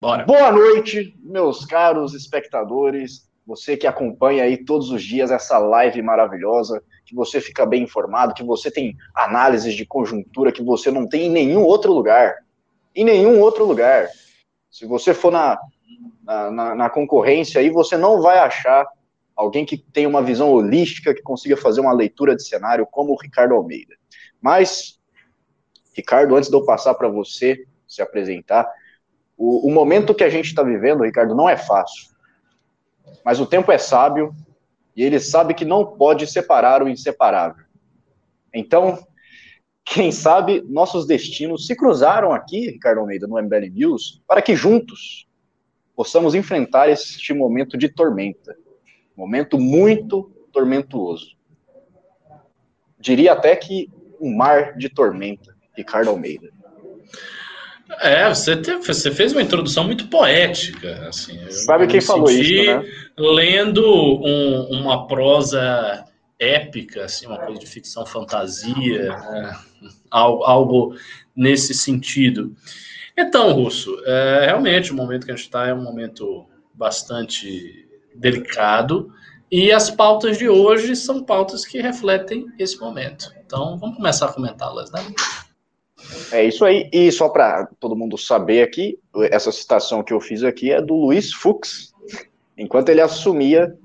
Bora. Boa noite, meus caros espectadores. Você que acompanha aí todos os dias essa live maravilhosa, que você fica bem informado, que você tem análises de conjuntura que você não tem em nenhum outro lugar. Em nenhum outro lugar. Se você for na, na, na, na concorrência aí, você não vai achar alguém que tenha uma visão holística, que consiga fazer uma leitura de cenário como o Ricardo Almeida. Mas, Ricardo, antes de eu passar para você se apresentar, o, o momento que a gente está vivendo, Ricardo, não é fácil. Mas o tempo é sábio e ele sabe que não pode separar o inseparável. Então, quem sabe nossos destinos se cruzaram aqui, Ricardo Almeida, no MBL News, para que juntos possamos enfrentar este momento de tormenta. Momento muito tormentuoso. Diria até que um mar de tormenta, Ricardo Almeida. É, você, teve, você fez uma introdução muito poética. Assim, Sabe quem falou isso, né? Lendo um, uma prosa épica, assim, uma coisa de ficção fantasia, né? algo, algo, nesse sentido. Então, Russo, é, realmente o momento que a gente está é um momento bastante delicado e as pautas de hoje são pautas que refletem esse momento. Então, vamos começar a comentá-las, né? É isso aí. E só para todo mundo saber aqui, essa citação que eu fiz aqui é do Luiz Fux, enquanto ele assumia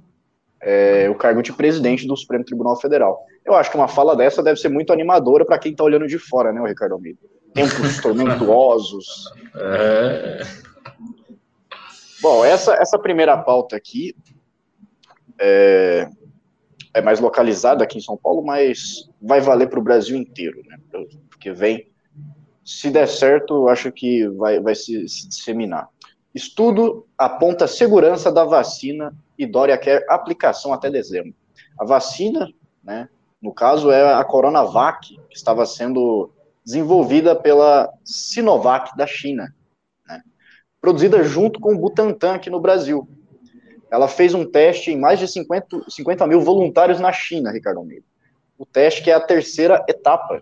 é, o cargo de presidente do Supremo Tribunal Federal. Eu acho que uma fala dessa deve ser muito animadora para quem está olhando de fora, né, o Ricardo Almeida? Tempos tormentuosos. É... Bom, essa, essa primeira pauta aqui é, é mais localizada aqui em São Paulo, mas vai valer para o Brasil inteiro, né? Porque vem se der certo, acho que vai, vai se, se disseminar. Estudo aponta segurança da vacina e Dória quer aplicação até dezembro. A vacina, né, no caso, é a Coronavac, que estava sendo desenvolvida pela Sinovac da China, né, produzida junto com o Butantan aqui no Brasil. Ela fez um teste em mais de 50, 50 mil voluntários na China, Ricardo Almeida. O teste que é a terceira etapa.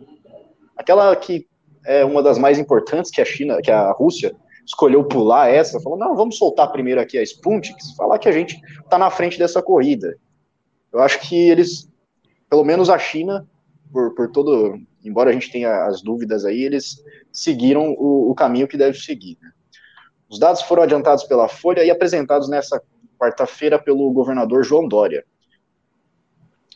Aquela que é uma das mais importantes que a China, que a Rússia escolheu pular essa, falou, não, vamos soltar primeiro aqui a Sputnik, falar que a gente está na frente dessa corrida. Eu acho que eles, pelo menos a China, por, por todo, embora a gente tenha as dúvidas aí, eles seguiram o, o caminho que deve seguir. Né? Os dados foram adiantados pela Folha e apresentados nessa quarta-feira pelo governador João Dória.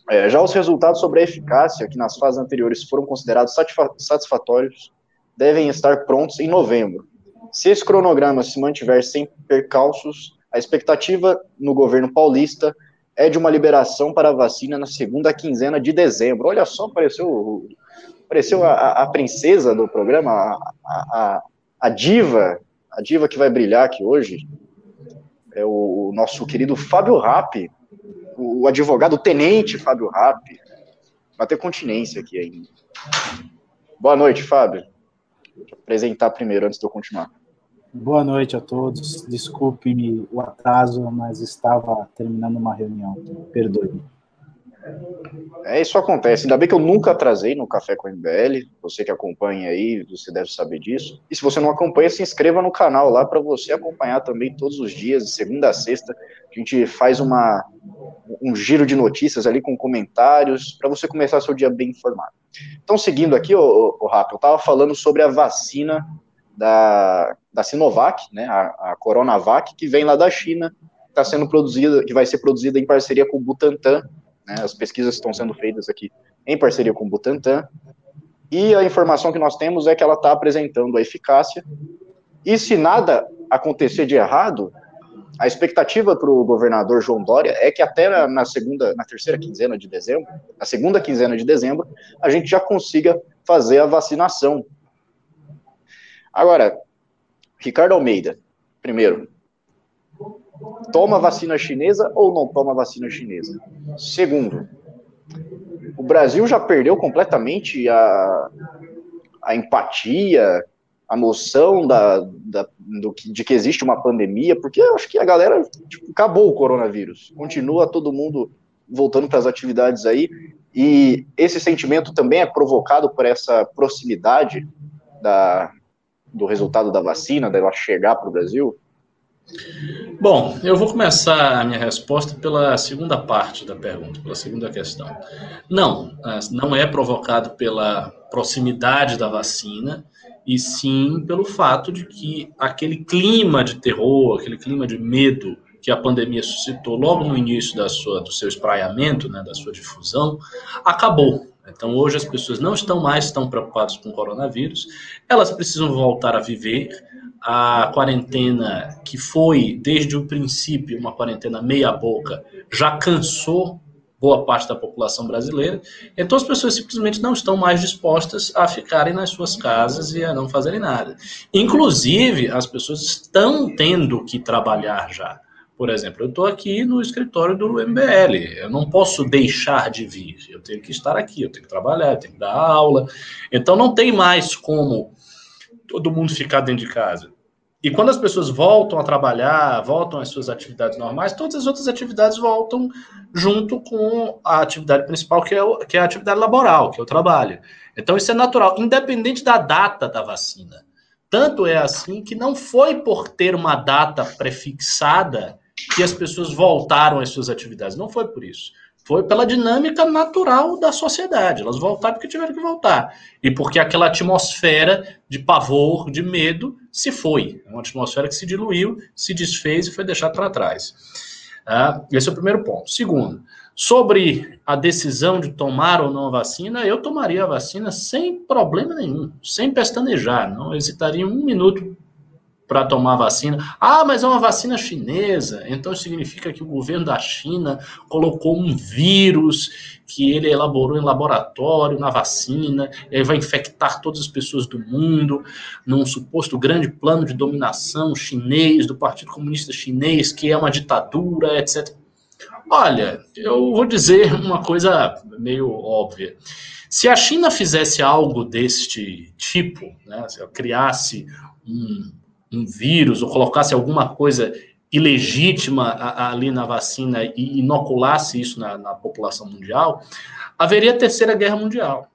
É, já os resultados sobre a eficácia, que nas fases anteriores foram considerados satisfatórios, devem estar prontos em novembro. Se esse cronograma se mantiver sem percalços, a expectativa no governo paulista é de uma liberação para a vacina na segunda quinzena de dezembro. Olha só, apareceu, apareceu a, a princesa do programa, a, a, a, diva, a diva que vai brilhar aqui hoje, é o, o nosso querido Fábio Rappi, o advogado o tenente Fábio Rappi. Vai ter continência aqui ainda. Boa noite, Fábio. Apresentar primeiro, antes de eu continuar. Boa noite a todos. Desculpe o atraso, mas estava terminando uma reunião. Perdoe. É, isso acontece. Ainda bem que eu nunca atrasei no Café com MBL. Você que acompanha aí, você deve saber disso. E se você não acompanha, se inscreva no canal lá para você acompanhar também todos os dias, de segunda a sexta. A gente faz uma, um giro de notícias ali com comentários para você começar seu dia bem informado. Então, seguindo aqui, o, o Rafa, eu estava falando sobre a vacina da, da Sinovac, né, a, a Coronavac, que vem lá da China, está sendo produzida, que vai ser produzida em parceria com o Butantan, né, as pesquisas estão sendo feitas aqui em parceria com o Butantan, e a informação que nós temos é que ela está apresentando a eficácia, e se nada acontecer de errado, a expectativa para o governador João Dória é que até na segunda, na terceira quinzena de dezembro, na segunda quinzena de dezembro, a gente já consiga fazer a vacinação. Agora, Ricardo Almeida, primeiro, toma vacina chinesa ou não toma vacina chinesa? Segundo, o Brasil já perdeu completamente a, a empatia, a noção da, da, do, de que existe uma pandemia, porque eu acho que a galera tipo, acabou o coronavírus. Continua todo mundo voltando para as atividades aí, e esse sentimento também é provocado por essa proximidade da, do resultado da vacina, dela chegar para o Brasil. Bom, eu vou começar a minha resposta pela segunda parte da pergunta, pela segunda questão. Não, não é provocado pela proximidade da vacina, e sim pelo fato de que aquele clima de terror, aquele clima de medo que a pandemia suscitou logo no início da sua, do seu espraiamento, né, da sua difusão, acabou. Então, hoje as pessoas não estão mais tão preocupadas com o coronavírus, elas precisam voltar a viver. A quarentena, que foi desde o princípio uma quarentena meia-boca, já cansou boa parte da população brasileira. Então as pessoas simplesmente não estão mais dispostas a ficarem nas suas casas e a não fazerem nada. Inclusive, as pessoas estão tendo que trabalhar já. Por exemplo, eu estou aqui no escritório do MBL, eu não posso deixar de vir, eu tenho que estar aqui, eu tenho que trabalhar, eu tenho que dar aula. Então não tem mais como todo mundo ficar dentro de casa. E quando as pessoas voltam a trabalhar, voltam às suas atividades normais, todas as outras atividades voltam junto com a atividade principal, que é, o, que é a atividade laboral, que é o trabalho. Então, isso é natural, independente da data da vacina. Tanto é assim que não foi por ter uma data prefixada que as pessoas voltaram às suas atividades. Não foi por isso. Foi pela dinâmica natural da sociedade. Elas voltaram porque tiveram que voltar. E porque aquela atmosfera de pavor, de medo, se foi. É uma atmosfera que se diluiu, se desfez e foi deixada para trás. Ah, esse é o primeiro ponto. Segundo, sobre a decisão de tomar ou não a vacina, eu tomaria a vacina sem problema nenhum, sem pestanejar, não hesitaria um minuto para tomar vacina. Ah, mas é uma vacina chinesa, então significa que o governo da China colocou um vírus que ele elaborou em laboratório na vacina, e aí vai infectar todas as pessoas do mundo, num suposto grande plano de dominação chinês, do Partido Comunista Chinês, que é uma ditadura, etc. Olha, eu vou dizer uma coisa meio óbvia. Se a China fizesse algo deste tipo, né, se ela criasse um, um vírus ou colocasse alguma coisa ilegítima ali na vacina e inoculasse isso na, na, população mundial, haveria terceira guerra mundial.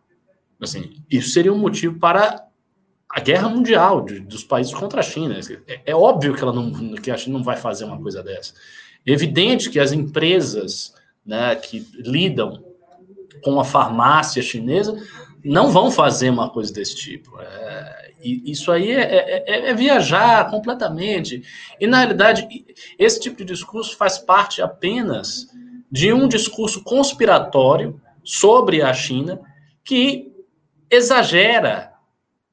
Assim, isso seria um motivo para a guerra mundial de, dos países contra a China. É, é, óbvio que, ela não, que a China não vai fazer uma coisa dessa. É evidente que as empresas né, que lidam com a farmácia chinesa não vão fazer uma coisa desse tipo. É, isso aí é, é, é, é, viajar completamente. E, na realidade, esse tipo de discurso faz parte apenas de um discurso conspiratório sobre a China que exagera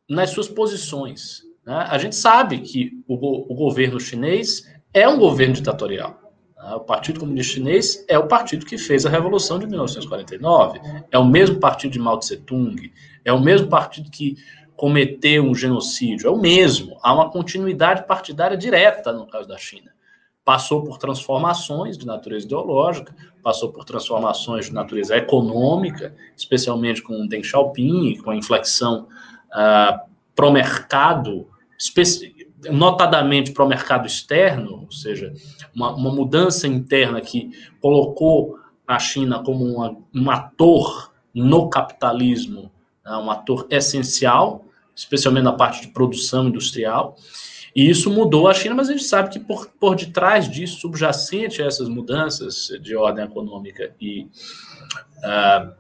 nas suas posições. Né? A gente sabe que o, o governo chinês é um governo ditatorial. Né? O Partido Comunista Chinês é o partido que fez a Revolução de 1949. É o mesmo partido de Mao Tse Tung. É o mesmo partido que cometeu um genocídio. É o mesmo. Há uma continuidade partidária direta no caso da China. Passou por transformações de natureza ideológica, passou por transformações de natureza econômica, especialmente com Deng Xiaoping, com a inflexão uh, pro mercado, notadamente pro mercado externo, ou seja, uma, uma mudança interna que colocou a China como uma, um ator no capitalismo, né, um ator essencial, especialmente na parte de produção industrial. E isso mudou a China, mas a gente sabe que por, por detrás disso, subjacente a essas mudanças de ordem econômica e uh,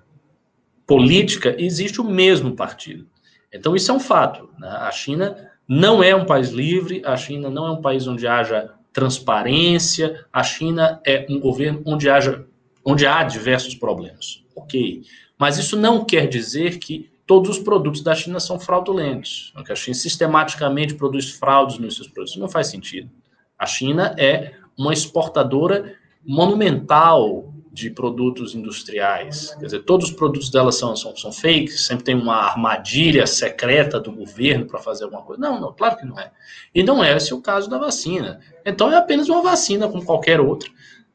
política, existe o mesmo partido. Então, isso é um fato. Né? A China não é um país livre, a China não é um país onde haja transparência, a China é um governo onde, haja, onde há diversos problemas. Ok. Mas isso não quer dizer que todos os produtos da China são fraudulentos. Que a China sistematicamente produz fraudes nos seus produtos. Não faz sentido. A China é uma exportadora monumental de produtos industriais. Quer dizer, todos os produtos dela são, são, são fakes, sempre tem uma armadilha secreta do governo para fazer alguma coisa. Não, não, claro que não é. E não é esse o caso da vacina. Então é apenas uma vacina como qualquer outra.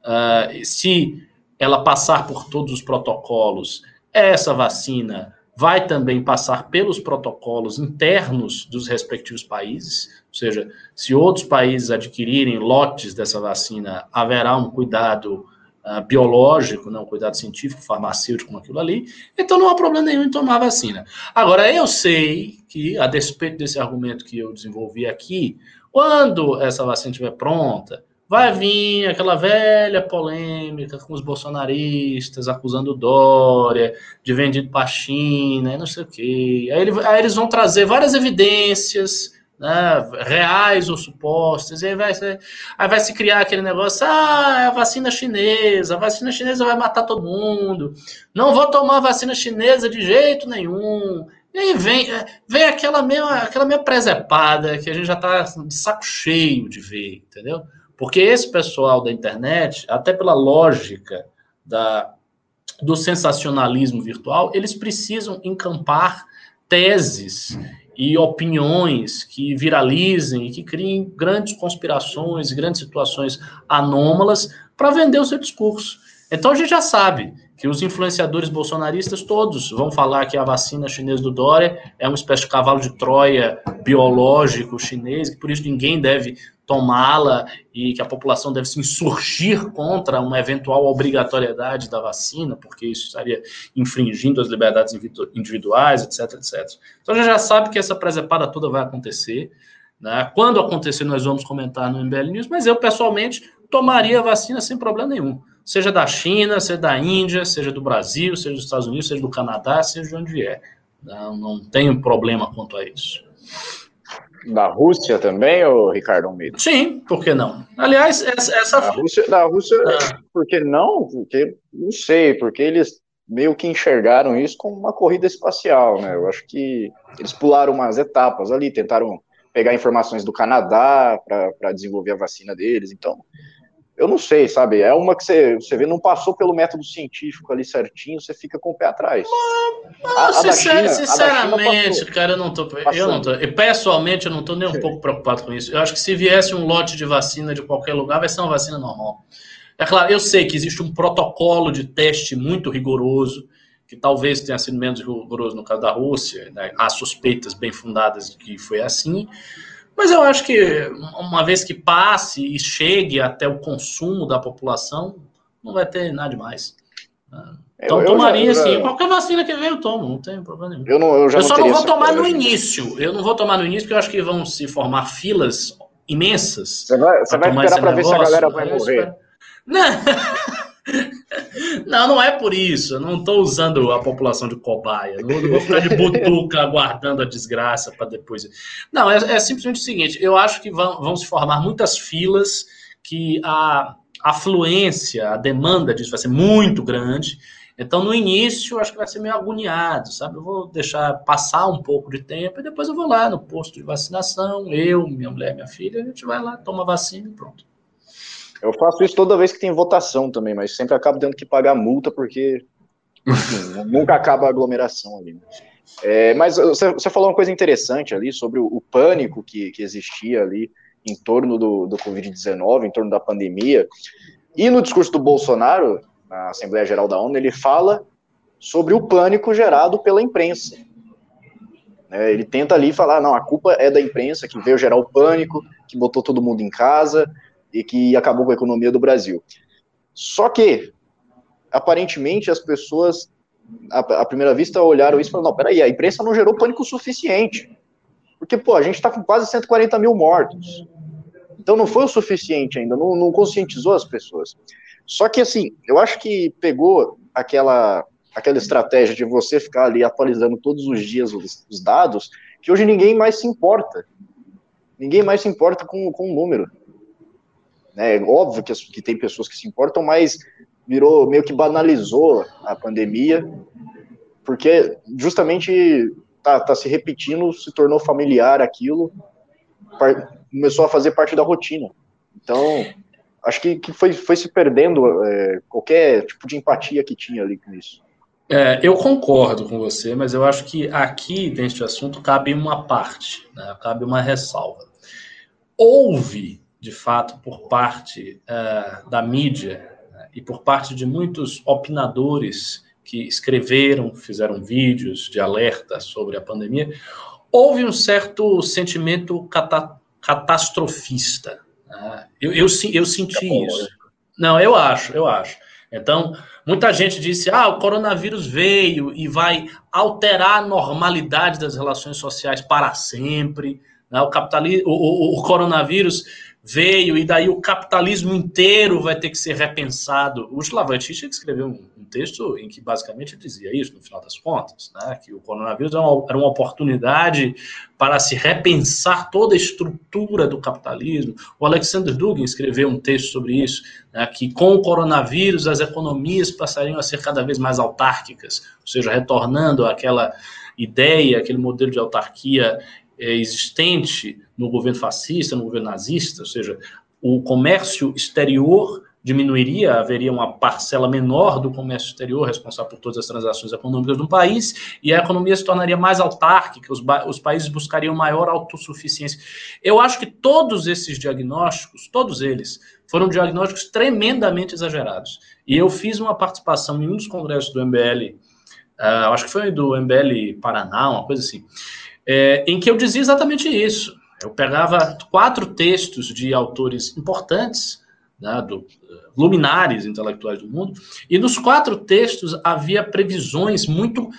Uh, se ela passar por todos os protocolos, essa vacina vai também passar pelos protocolos internos dos respectivos países, ou seja, se outros países adquirirem lotes dessa vacina, haverá um cuidado uh, biológico, não, um cuidado científico, farmacêutico com aquilo ali, então não há problema nenhum em tomar vacina. Agora, eu sei que, a despeito desse argumento que eu desenvolvi aqui, Quando essa vacina estiver pronta, vai vir aquela velha polêmica com os bolsonaristas acusando Dória de vendido para a China, não sei o quê. Aí, ele, aí, eles vão trazer várias evidências né, reais ou supostas, e aí vai, aí vai se criar aquele negócio, ah, é a vacina chinesa, a vacina chinesa vai matar todo mundo, não vou tomar vacina chinesa de jeito nenhum, e aí vem, é, vem aquela mesma, aquela mesma presepada que a gente já está de saco cheio de ver, entendeu? Porque esse pessoal da internet, até pela lógica da, do sensacionalismo virtual, eles precisam encampar teses e opiniões que viralizem e que criem grandes conspirações, grandes situações anômalas para vender o seu discurso. Então a gente já sabe que os influenciadores bolsonaristas todos vão falar que a vacina chinesa do Dória é uma espécie de cavalo de Troia biológico chinês, que por isso ninguém deve tomá-la e que a população deve se insurgir contra uma eventual obrigatoriedade da vacina, porque isso estaria infringindo as liberdades individuais, etc, etc. Então a gente já sabe que essa presepada toda vai acontecer. Né? Quando acontecer, nós vamos comentar no MBL News, mas eu, pessoalmente, tomaria a vacina sem problema nenhum seja da China, seja da Índia, seja do Brasil, seja dos Estados Unidos, seja do Canadá, seja de onde vier. Não, não tenho problema quanto a isso. Da Rússia também, ou Ricardo Almeida? Sim, por que não? Aliás, essa. essa... Da Rússia, da Rússia ah. por que não? Porque, não sei, porque eles meio que enxergaram isso como uma corrida espacial, né? Eu acho que eles pularam umas etapas ali, tentaram pegar informações do Canadá para desenvolver a vacina deles, então eu não sei, sabe? É uma que você, você vê, não passou pelo método científico ali certinho, você fica com o pé atrás. Mas, a, a China, sinceramente, cara, eu não tô. Eu não tô. E pessoalmente, eu não tô nem um pouco preocupado com isso. Eu acho que se viesse um lote de vacina de qualquer lugar, vai ser uma vacina normal. É claro, eu sei que existe um protocolo de teste muito rigoroso, que talvez tenha sido menos rigoroso no caso da Rússia, né? há suspeitas bem fundadas de que foi assim. Mas eu acho que uma vez que passe e chegue até o consumo da população, não vai ter nada demais. Então eu, tomaria eu já, sim. Qualquer vacina que venha eu tomo, não tem problema nenhum. Eu, não, eu, eu só não vou tomar no início. Eu não vou tomar no início, porque eu acho que vão se formar filas imensas. Você vai, você vai esperar para ver se a galera vai morrer. Não. Não, não é por isso. Eu não estou usando a população de cobaia. Não, não vou ficar de butuca aguardando a desgraça para depois. Não, é, é, simplesmente o seguinte: eu acho que vão, vão se formar muitas filas, que a afluência, a demanda disso vai ser muito grande. Então, no início, eu acho que vai ser meio agoniado, sabe? Eu vou deixar passar um pouco de tempo e depois eu vou lá no posto de vacinação. Eu, minha mulher, minha filha, a gente vai lá, toma vacina e pronto. Eu faço isso toda vez que tem votação também, mas sempre acabo tendo que pagar multa porque enfim, nunca acaba a aglomeração ali. Né? É, mas você, você, falou uma coisa interessante ali sobre o, o pânico que, que, existia ali em torno do, do Covid-19, em torno da pandemia. E no discurso do Bolsonaro, na Assembleia Geral da ONU, ele fala sobre o pânico gerado pela imprensa. É, ele tenta ali falar, não, a culpa é da imprensa que veio gerar o pânico, que botou todo mundo em casa, e que acabou com a economia do Brasil. Só que, aparentemente, as pessoas, à, primeira vista, olharam isso e falaram: não, peraí, a imprensa não gerou pânico suficiente. Porque, pô, a gente está com quase 140 mil mortos. Então não foi o suficiente ainda, não, não conscientizou as pessoas. Só que, assim, eu acho que pegou aquela, aquela estratégia de você ficar ali atualizando todos os dias os, os dados, que hoje ninguém mais se importa. Ninguém mais se importa com, com o número. Né? Óbvio que, que tem pessoas que se importam, mas virou meio que banalizou a pandemia, porque justamente tá, tá se repetindo, se tornou familiar aquilo, começou a fazer parte da rotina. Então, acho que, que foi, foi se perdendo é, qualquer tipo de empatia que tinha ali com isso. É, eu concordo com você, mas eu acho que aqui, neste assunto, cabe uma parte, né? cabe uma ressalva. Houve de fato, por parte uh, da mídia né, e por parte de muitos opinadores que escreveram, fizeram vídeos de alerta sobre a pandemia, houve um certo sentimento cata catastrofista. Né? Eu, eu, eu, senti é isso. Não, eu acho, eu acho. Então, muita gente disse: ah, o coronavírus veio e vai alterar a normalidade das relações sociais para sempre né? o, capitalismo, o, o, o coronavírus veio e daí o capitalismo inteiro vai ter que ser repensado. O Žižek escreveu um, texto em que basicamente dizia isso, no final das contas, né, que o coronavírus era uma, era uma, oportunidade para se repensar toda a estrutura do capitalismo. O Alexander Dugin escreveu um texto sobre isso, né, que com o coronavírus as economias passariam a ser cada vez mais autárquicas, ou seja, retornando àquela ideia, aquele modelo de autarquia é, existente no governo fascista, no governo nazista, ou seja, o comércio exterior diminuiria, haveria uma parcela menor do comércio exterior responsável por todas as transações econômicas do país, e a economia se tornaria mais autárquica, os, os países buscariam maior autossuficiência. Eu acho que todos esses diagnósticos, todos eles, foram diagnósticos tremendamente exagerados. E eu fiz uma participação em um dos congressos do MBL, uh, ah, acho que foi do MBL Paraná, uma coisa assim, é, em que eu dizia exatamente isso. Eu pegava quatro textos de autores importantes, né, do, luminares intelectuais do mundo, e nos quatro textos havia previsões muito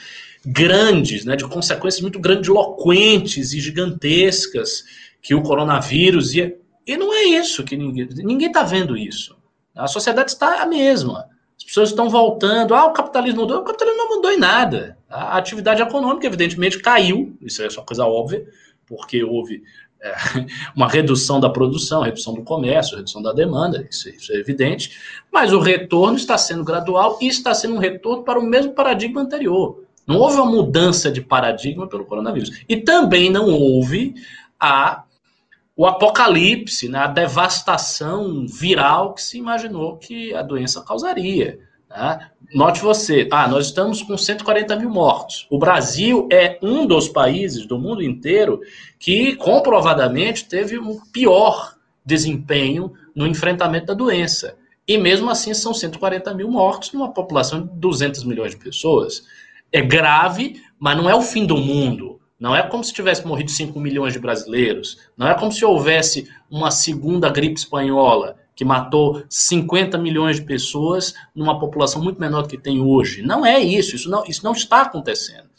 grandes, né, de consequências muito grandiloquentes e gigantescas que o coronavírus ia. E não é isso que ninguém. Ninguém está vendo isso. A sociedade está a mesma. As pessoas estão voltando. Ah, o capitalismo mudou. O capitalismo não mudou em nada. A atividade econômica, evidentemente, caiu. Isso é só coisa óbvia, porque houve é, uma redução da produção, redução do comércio, redução da demanda. Isso, isso é evidente. Mas o retorno está sendo gradual e está sendo um retorno para o mesmo paradigma anterior. Não houve uma mudança de paradigma pelo coronavírus. E também não houve a o apocalipse, né, a devastação viral que se imaginou que a doença causaria. Né? Note você, ah, nós estamos com 140 mil mortos. O Brasil é um dos países do mundo inteiro que comprovadamente teve um pior desempenho no enfrentamento da doença. E mesmo assim são 140 mil mortos numa população de 200 milhões de pessoas. É grave, mas não é o fim do mundo. Não é como se tivesse morrido 5 milhões de brasileiros. Não é como se houvesse uma segunda gripe espanhola que matou 50 milhões de pessoas numa população muito menor do que tem hoje. Não é isso, isso não, isso não está acontecendo.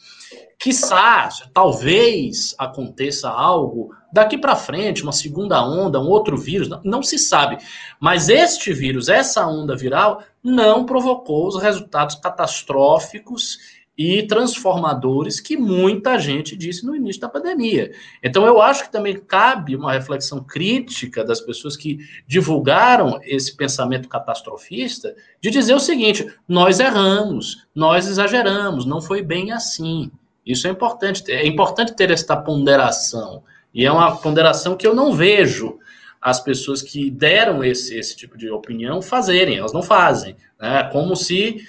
Quiçá, talvez aconteça algo daqui para frente, uma segunda onda, um outro vírus, não, não, se sabe. Mas este vírus, essa onda viral, não provocou os resultados catastróficos e transformadores que muita gente disse no início da pandemia. Então, eu acho que também cabe uma reflexão crítica das pessoas que divulgaram esse pensamento catastrofista, de dizer o seguinte: nós erramos, nós exageramos, não foi bem assim. Isso é importante. É importante ter esta ponderação. E é uma ponderação que eu não vejo as pessoas que deram esse, esse tipo de opinião fazerem, elas não fazem. Né? Como se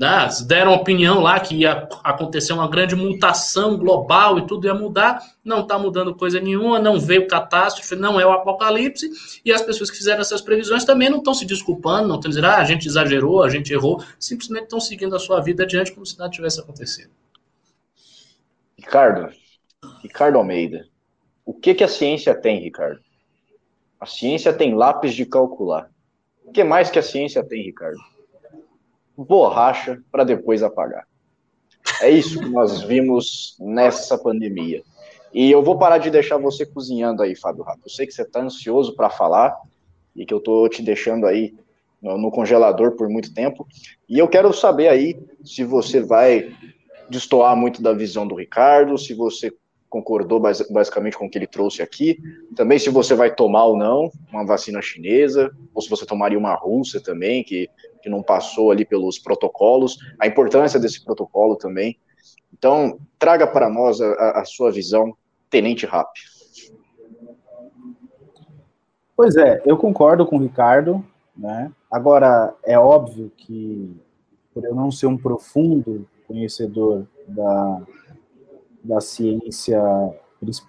né, deram opinião lá que ia acontecer uma grande mutação global e tudo ia mudar, não está mudando coisa nenhuma, não veio catástrofe, não é o apocalipse, e as pessoas que fizeram essas previsões também não estão se desculpando, não estão dizendo, ah, a gente exagerou, a gente errou, simplesmente estão seguindo a sua vida adiante como se nada tivesse acontecido. Ricardo, Ricardo Almeida, o que, que a ciência tem, Ricardo? A ciência tem lápis de calcular. O que mais que a ciência tem, Ricardo? Borracha para depois apagar. É isso que nós vimos nessa pandemia. E eu vou parar de deixar você cozinhando aí, Fábio Rato. Eu sei que você está ansioso para falar e que eu estou te deixando aí no, no, congelador por muito tempo. E eu quero saber aí se você vai destoar muito da visão do Ricardo, se você concordou basicamente com o que ele trouxe aqui. Também se você vai tomar ou não uma vacina chinesa, ou se você tomaria uma russa também, que, que não passou ali pelos protocolos, a importância desse protocolo também. Então, traga para nós a, a sua visão, Tenente Rap. Pois é, eu concordo com o Ricardo, né? Agora, é óbvio que, por eu não ser um profundo conhecedor da, da ciência,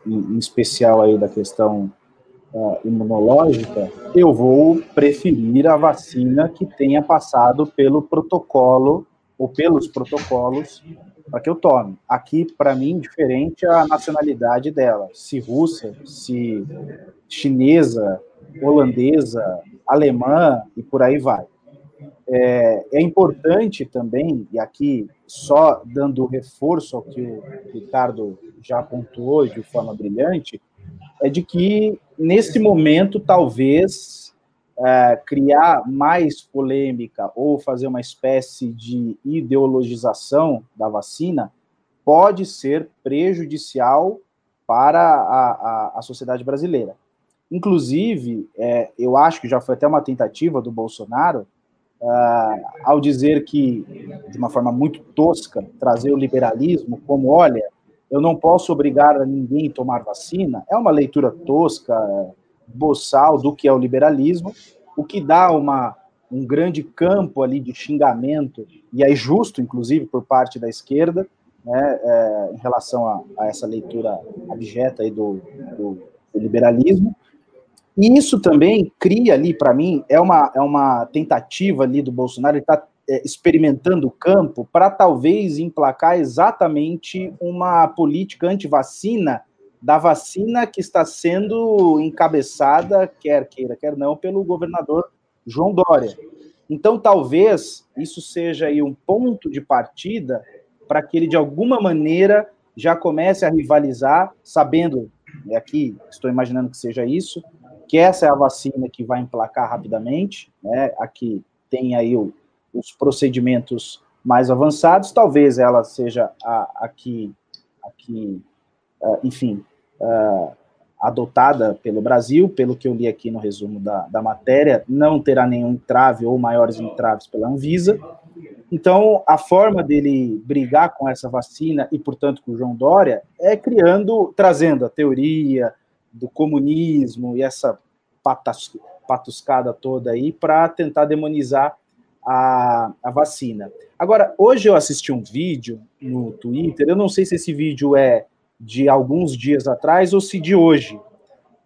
em especial aí da questão uh, imunológica, eu vou preferir a vacina que tenha passado pelo protocolo ou pelos protocolos para que eu tome. Aqui, para mim, diferente a nacionalidade dela, se russa, se chinesa, holandesa, alemã e por aí vai. É, é, importante também, e aqui só dando reforço ao que o Ricardo já pontuou de forma brilhante, é de que, nesse momento, talvez é, criar mais polêmica ou fazer uma espécie de ideologização da vacina pode ser prejudicial para a, a, a sociedade brasileira. Inclusive, é, eu acho que já foi até uma tentativa do Bolsonaro, uh, ao dizer que, de uma forma muito tosca, trazer o liberalismo como, olha, eu não posso obrigar a ninguém a tomar vacina, é uma leitura tosca, boçal do que é o liberalismo, o que dá uma, um grande campo ali de xingamento, e é justo, inclusive, por parte da esquerda, né, é, em relação a, a, essa leitura abjeta aí do, do, do liberalismo, e isso também cria ali, para mim, é uma, é uma tentativa ali do Bolsonaro, ele está experimentando o campo para talvez emplacar exatamente uma política anti-vacina da vacina que está sendo encabeçada, quer queira, quer não, pelo governador João Dória. Então, talvez isso seja aí um ponto de partida para que ele, de alguma maneira, já comece a rivalizar, sabendo, aqui estou imaginando que seja isso, que essa é a vacina que vai emplacar rapidamente, né? Aqui tem aí o, os procedimentos mais avançados, talvez ela seja a, a que, a que uh, enfim, uh, adotada pelo Brasil, pelo que eu li aqui no resumo da, da matéria, não terá nenhum entrave ou maiores entraves pela Anvisa. Então, a forma dele brigar com essa vacina e, portanto, com o João Dória é criando, trazendo a teoria, do comunismo e essa patas, patuscada toda aí para tentar demonizar a, a vacina. Agora, hoje eu assisti um vídeo no Twitter, eu não sei se esse vídeo é de alguns dias atrás ou se de hoje,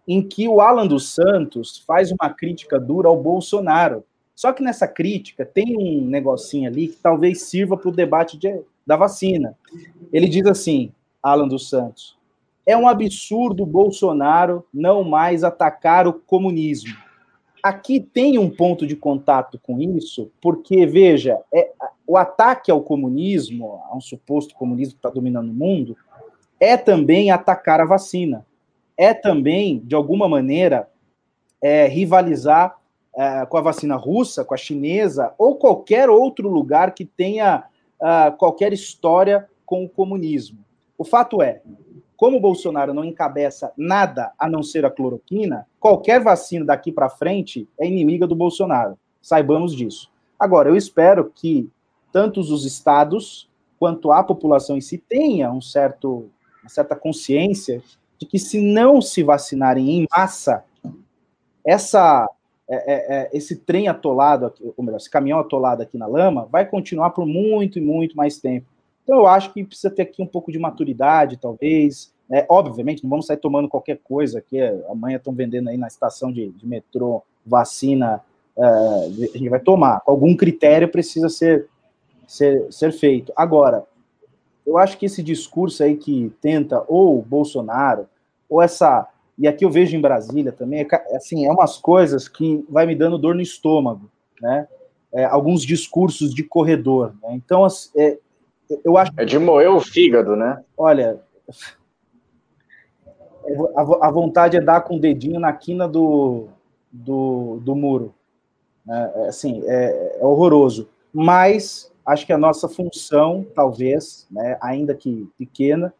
em que o Alan dos Santos faz uma crítica dura ao Bolsonaro. Só que nessa crítica tem um negocinho ali que talvez sirva para o debate de, da vacina. Ele diz assim, Alan dos Santos, é um absurdo Bolsonaro não mais atacar o comunismo. Aqui tem um ponto de contato com isso, porque, veja, é, o ataque ao comunismo, a um suposto comunismo que está dominando o mundo, é também atacar a vacina. É também, de alguma maneira, é, rivalizar é, com a vacina russa, com a chinesa, ou qualquer outro lugar que tenha uh, qualquer história com o comunismo. O fato é, como o Bolsonaro não encabeça nada a não ser a cloroquina, qualquer vacina daqui para frente é inimiga do Bolsonaro. Saibamos disso. Agora, eu espero que tanto os estados quanto a população em si tenha um certo, uma certa consciência de que se não se vacinarem em massa, essa é, é, é, esse trem atolado, ou melhor, esse caminhão atolado aqui na lama, vai continuar por muito e muito mais tempo. Então, eu acho que precisa ter aqui um pouco de maturidade, talvez. É, obviamente, não vamos sair tomando qualquer coisa que amanhã estão vendendo aí na estação de, de metrô vacina, é, a gente vai tomar. Algum critério precisa ser, ser, ser feito. Agora, eu acho que esse discurso aí que tenta ou Bolsonaro, ou essa. E aqui eu vejo em Brasília também, é, assim, é umas coisas que vai me dando dor no estômago, né? É, alguns discursos de corredor. Né? Então, é, eu acho. É de moer o fígado, né? Olha, a, vontade é dar com o dedinho na quina do, do, do muro. É, é, assim, é, é, horroroso. Mas acho que a nossa função, talvez, né, ainda que pequena,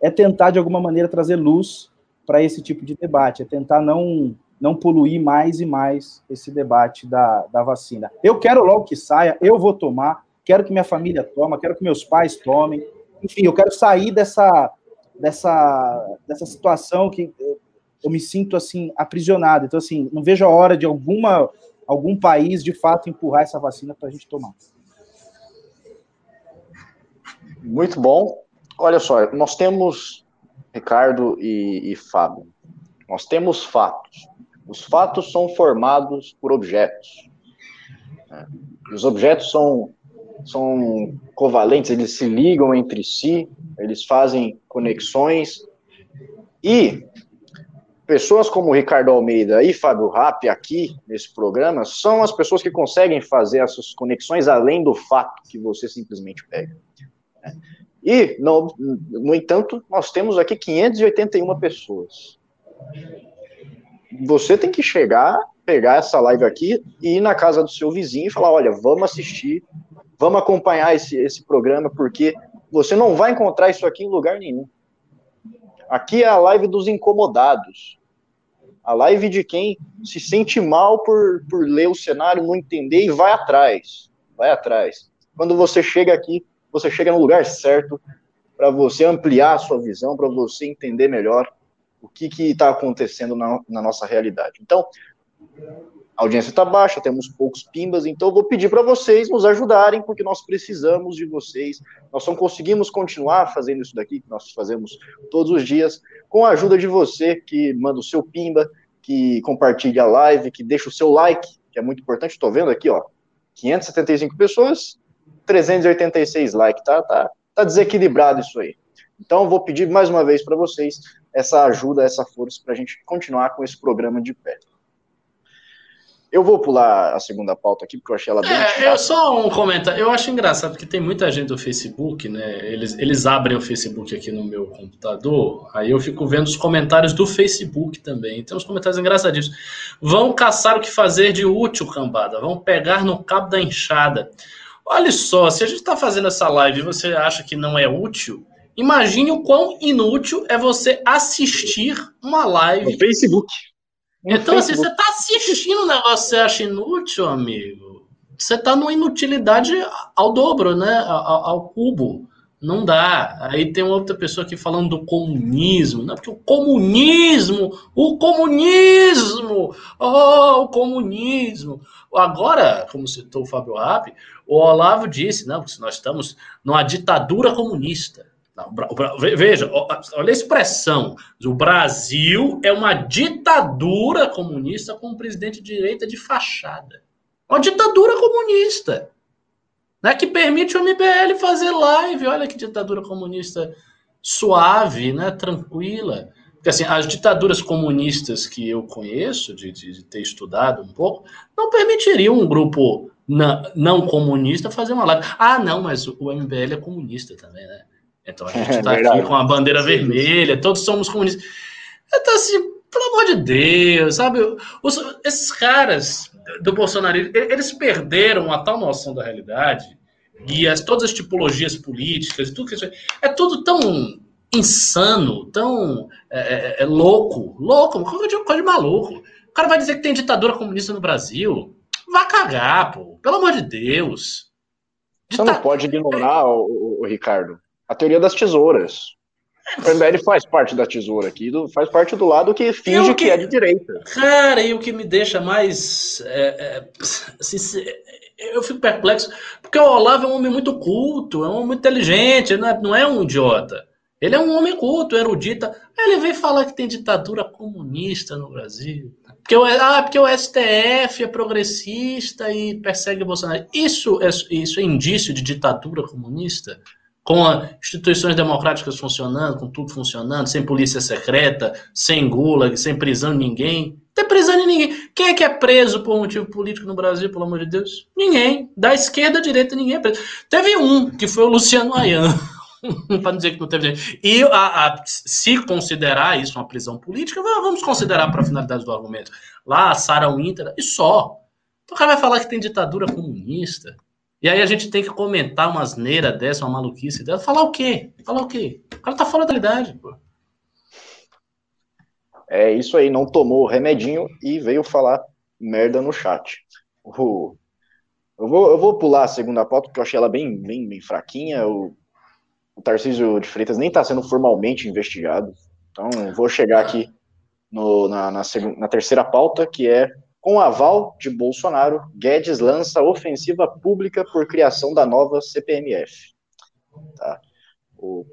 é tentar de alguma maneira trazer luz para esse tipo de debate, é tentar não não poluir mais e mais esse debate da, da vacina. Eu quero logo que saia, eu vou tomar, quero que minha família tome, quero que meus pais tomem. Enfim, eu quero sair dessa, dessa, dessa situação que eu me sinto assim aprisionado. Então, assim, não vejo a hora de alguma algum país de fato empurrar essa vacina para a gente tomar. Muito bom. Olha só, nós temos Ricardo e, e Fábio. Nós temos fatos. Os fatos são formados por objetos. Os objetos são são covalentes, eles se ligam entre si, eles fazem conexões. E pessoas como Ricardo Almeida e Fábio Rapp aqui nesse programa são as pessoas que conseguem fazer essas conexões além do fato que você simplesmente pega. E, no, no entanto, nós temos aqui 581 pessoas. você tem que chegar, pegar essa live aqui e ir na casa do seu vizinho e falar: olha, vamos assistir, vamos acompanhar esse, esse programa, porque você não vai encontrar isso aqui em lugar nenhum. Aqui é a live dos incomodados. A live de quem se sente mal por, por ler o cenário, não entender e vai atrás. Vai atrás. Quando você chega aqui, você chega no lugar certo para você ampliar a sua visão, para você entender melhor o que está acontecendo na, na, nossa realidade. Então, a audiência está baixa, temos poucos pimbas, então vou pedir para vocês nos ajudarem, porque nós precisamos de vocês. Nós não conseguimos continuar fazendo isso daqui, que nós fazemos todos os dias, com a ajuda de você que manda o seu pimba, que compartilha a live, que deixa o seu like, que é muito importante. Estou vendo aqui, ó, 575 pessoas, 386 likes, tá? Tá, tá desequilibrado isso aí. Então, vou pedir mais uma vez para vocês essa ajuda, essa força para a gente continuar com esse programa de pé. Eu vou pular a segunda pauta aqui, porque eu achei ela bem. É, eu só um comentário. Eu acho engraçado, porque tem muita gente do Facebook, né? Eles, eles abrem o Facebook aqui no meu computador, aí eu fico vendo os comentários do Facebook também. Tem uns comentários engraçadíssimos. Vão caçar o que fazer de útil, cambada. Vão pegar no cabo da enxada. Olha só, se a gente está fazendo essa live e você acha que não é útil, imagine o quão inútil é você assistir uma live. No Facebook. Então, assim, você tá assistindo um negócio que você acha inútil, amigo. Você tá numa inutilidade ao dobro, né? Ao, ao, cubo. Não dá. Aí tem outra pessoa aqui falando do comunismo, né? Porque o comunismo, o comunismo, oh, o comunismo. Agora, como citou o Fábio Rapp, o Olavo disse, não, se nós estamos numa ditadura comunista. Veja, olha a expressão. O Brasil é uma ditadura comunista com um presidente de direita de fachada. Uma ditadura comunista. Né, que permite o MBL fazer live. Olha que ditadura comunista suave, né, tranquila. Porque assim, as ditaduras comunistas que eu conheço, de, de ter estudado um pouco, não permitiriam um grupo não, não comunista fazer uma live. Ah, não, mas o MBL é comunista também, né? Então a gente está é aqui com a bandeira vermelha, todos somos comunistas. Então, assim, pelo amor de Deus, sabe? Os, esses caras do bolsonarismo, eles perderam a tal noção da realidade e as, todas as tipologias políticas tudo que isso é tudo tão insano, tão é, é, é louco, louco, coisa de, coisa de maluco. O cara vai dizer que tem ditadura comunista no Brasil. Vá cagar, pô. Pelo amor de Deus. Dita... Você não pode ignorar, o, o Ricardo, a teoria das tesouras. O MBL faz parte da tesoura aqui, faz parte do lado que finge que, que, é de direita. Cara, e o que me deixa mais. É, é, assim, eu fico perplexo, porque o Olavo é um homem muito culto, é um homem inteligente, não é, não é um idiota. Ele é um homem culto, erudito. Aí ele vem falar que tem ditadura comunista no Brasil. Porque o, ah, porque o STF é progressista e persegue o Bolsonaro. Isso é, isso é indício de ditadura comunista? Com instituições democráticas funcionando, com tudo funcionando, sem polícia secreta, sem gulag, sem prisão de ninguém. Tem prisão de ninguém. Quem é que é preso por motivo político no Brasil, pelo amor de Deus? Ninguém. Da esquerda à direita, ninguém é preso. Teve um, que foi o Luciano Ayan. para dizer que não teve. E a, a, se considerar isso uma prisão política, vamos considerar para a finalidade do argumento. Lá, a Sarah Winter, e só. Então o cara vai falar que tem ditadura comunista. E aí a gente tem que comentar uma asneira dessa, uma maluquice dessa. Falar o quê? Falar o quê? O cara tá fora da realidade, pô. É isso aí, não tomou o remedinho e veio falar merda no chat. eu, vou, eu vou pular a segunda pauta, porque eu achei ela bem, bem, bem fraquinha. O, o Tarcísio de Freitas nem está sendo formalmente investigado. Então, vou chegar aqui no, na, na, na terceira pauta, que é com aval de Bolsonaro, Guedes lança ofensiva pública por criação da nova CPMF. Tá? O,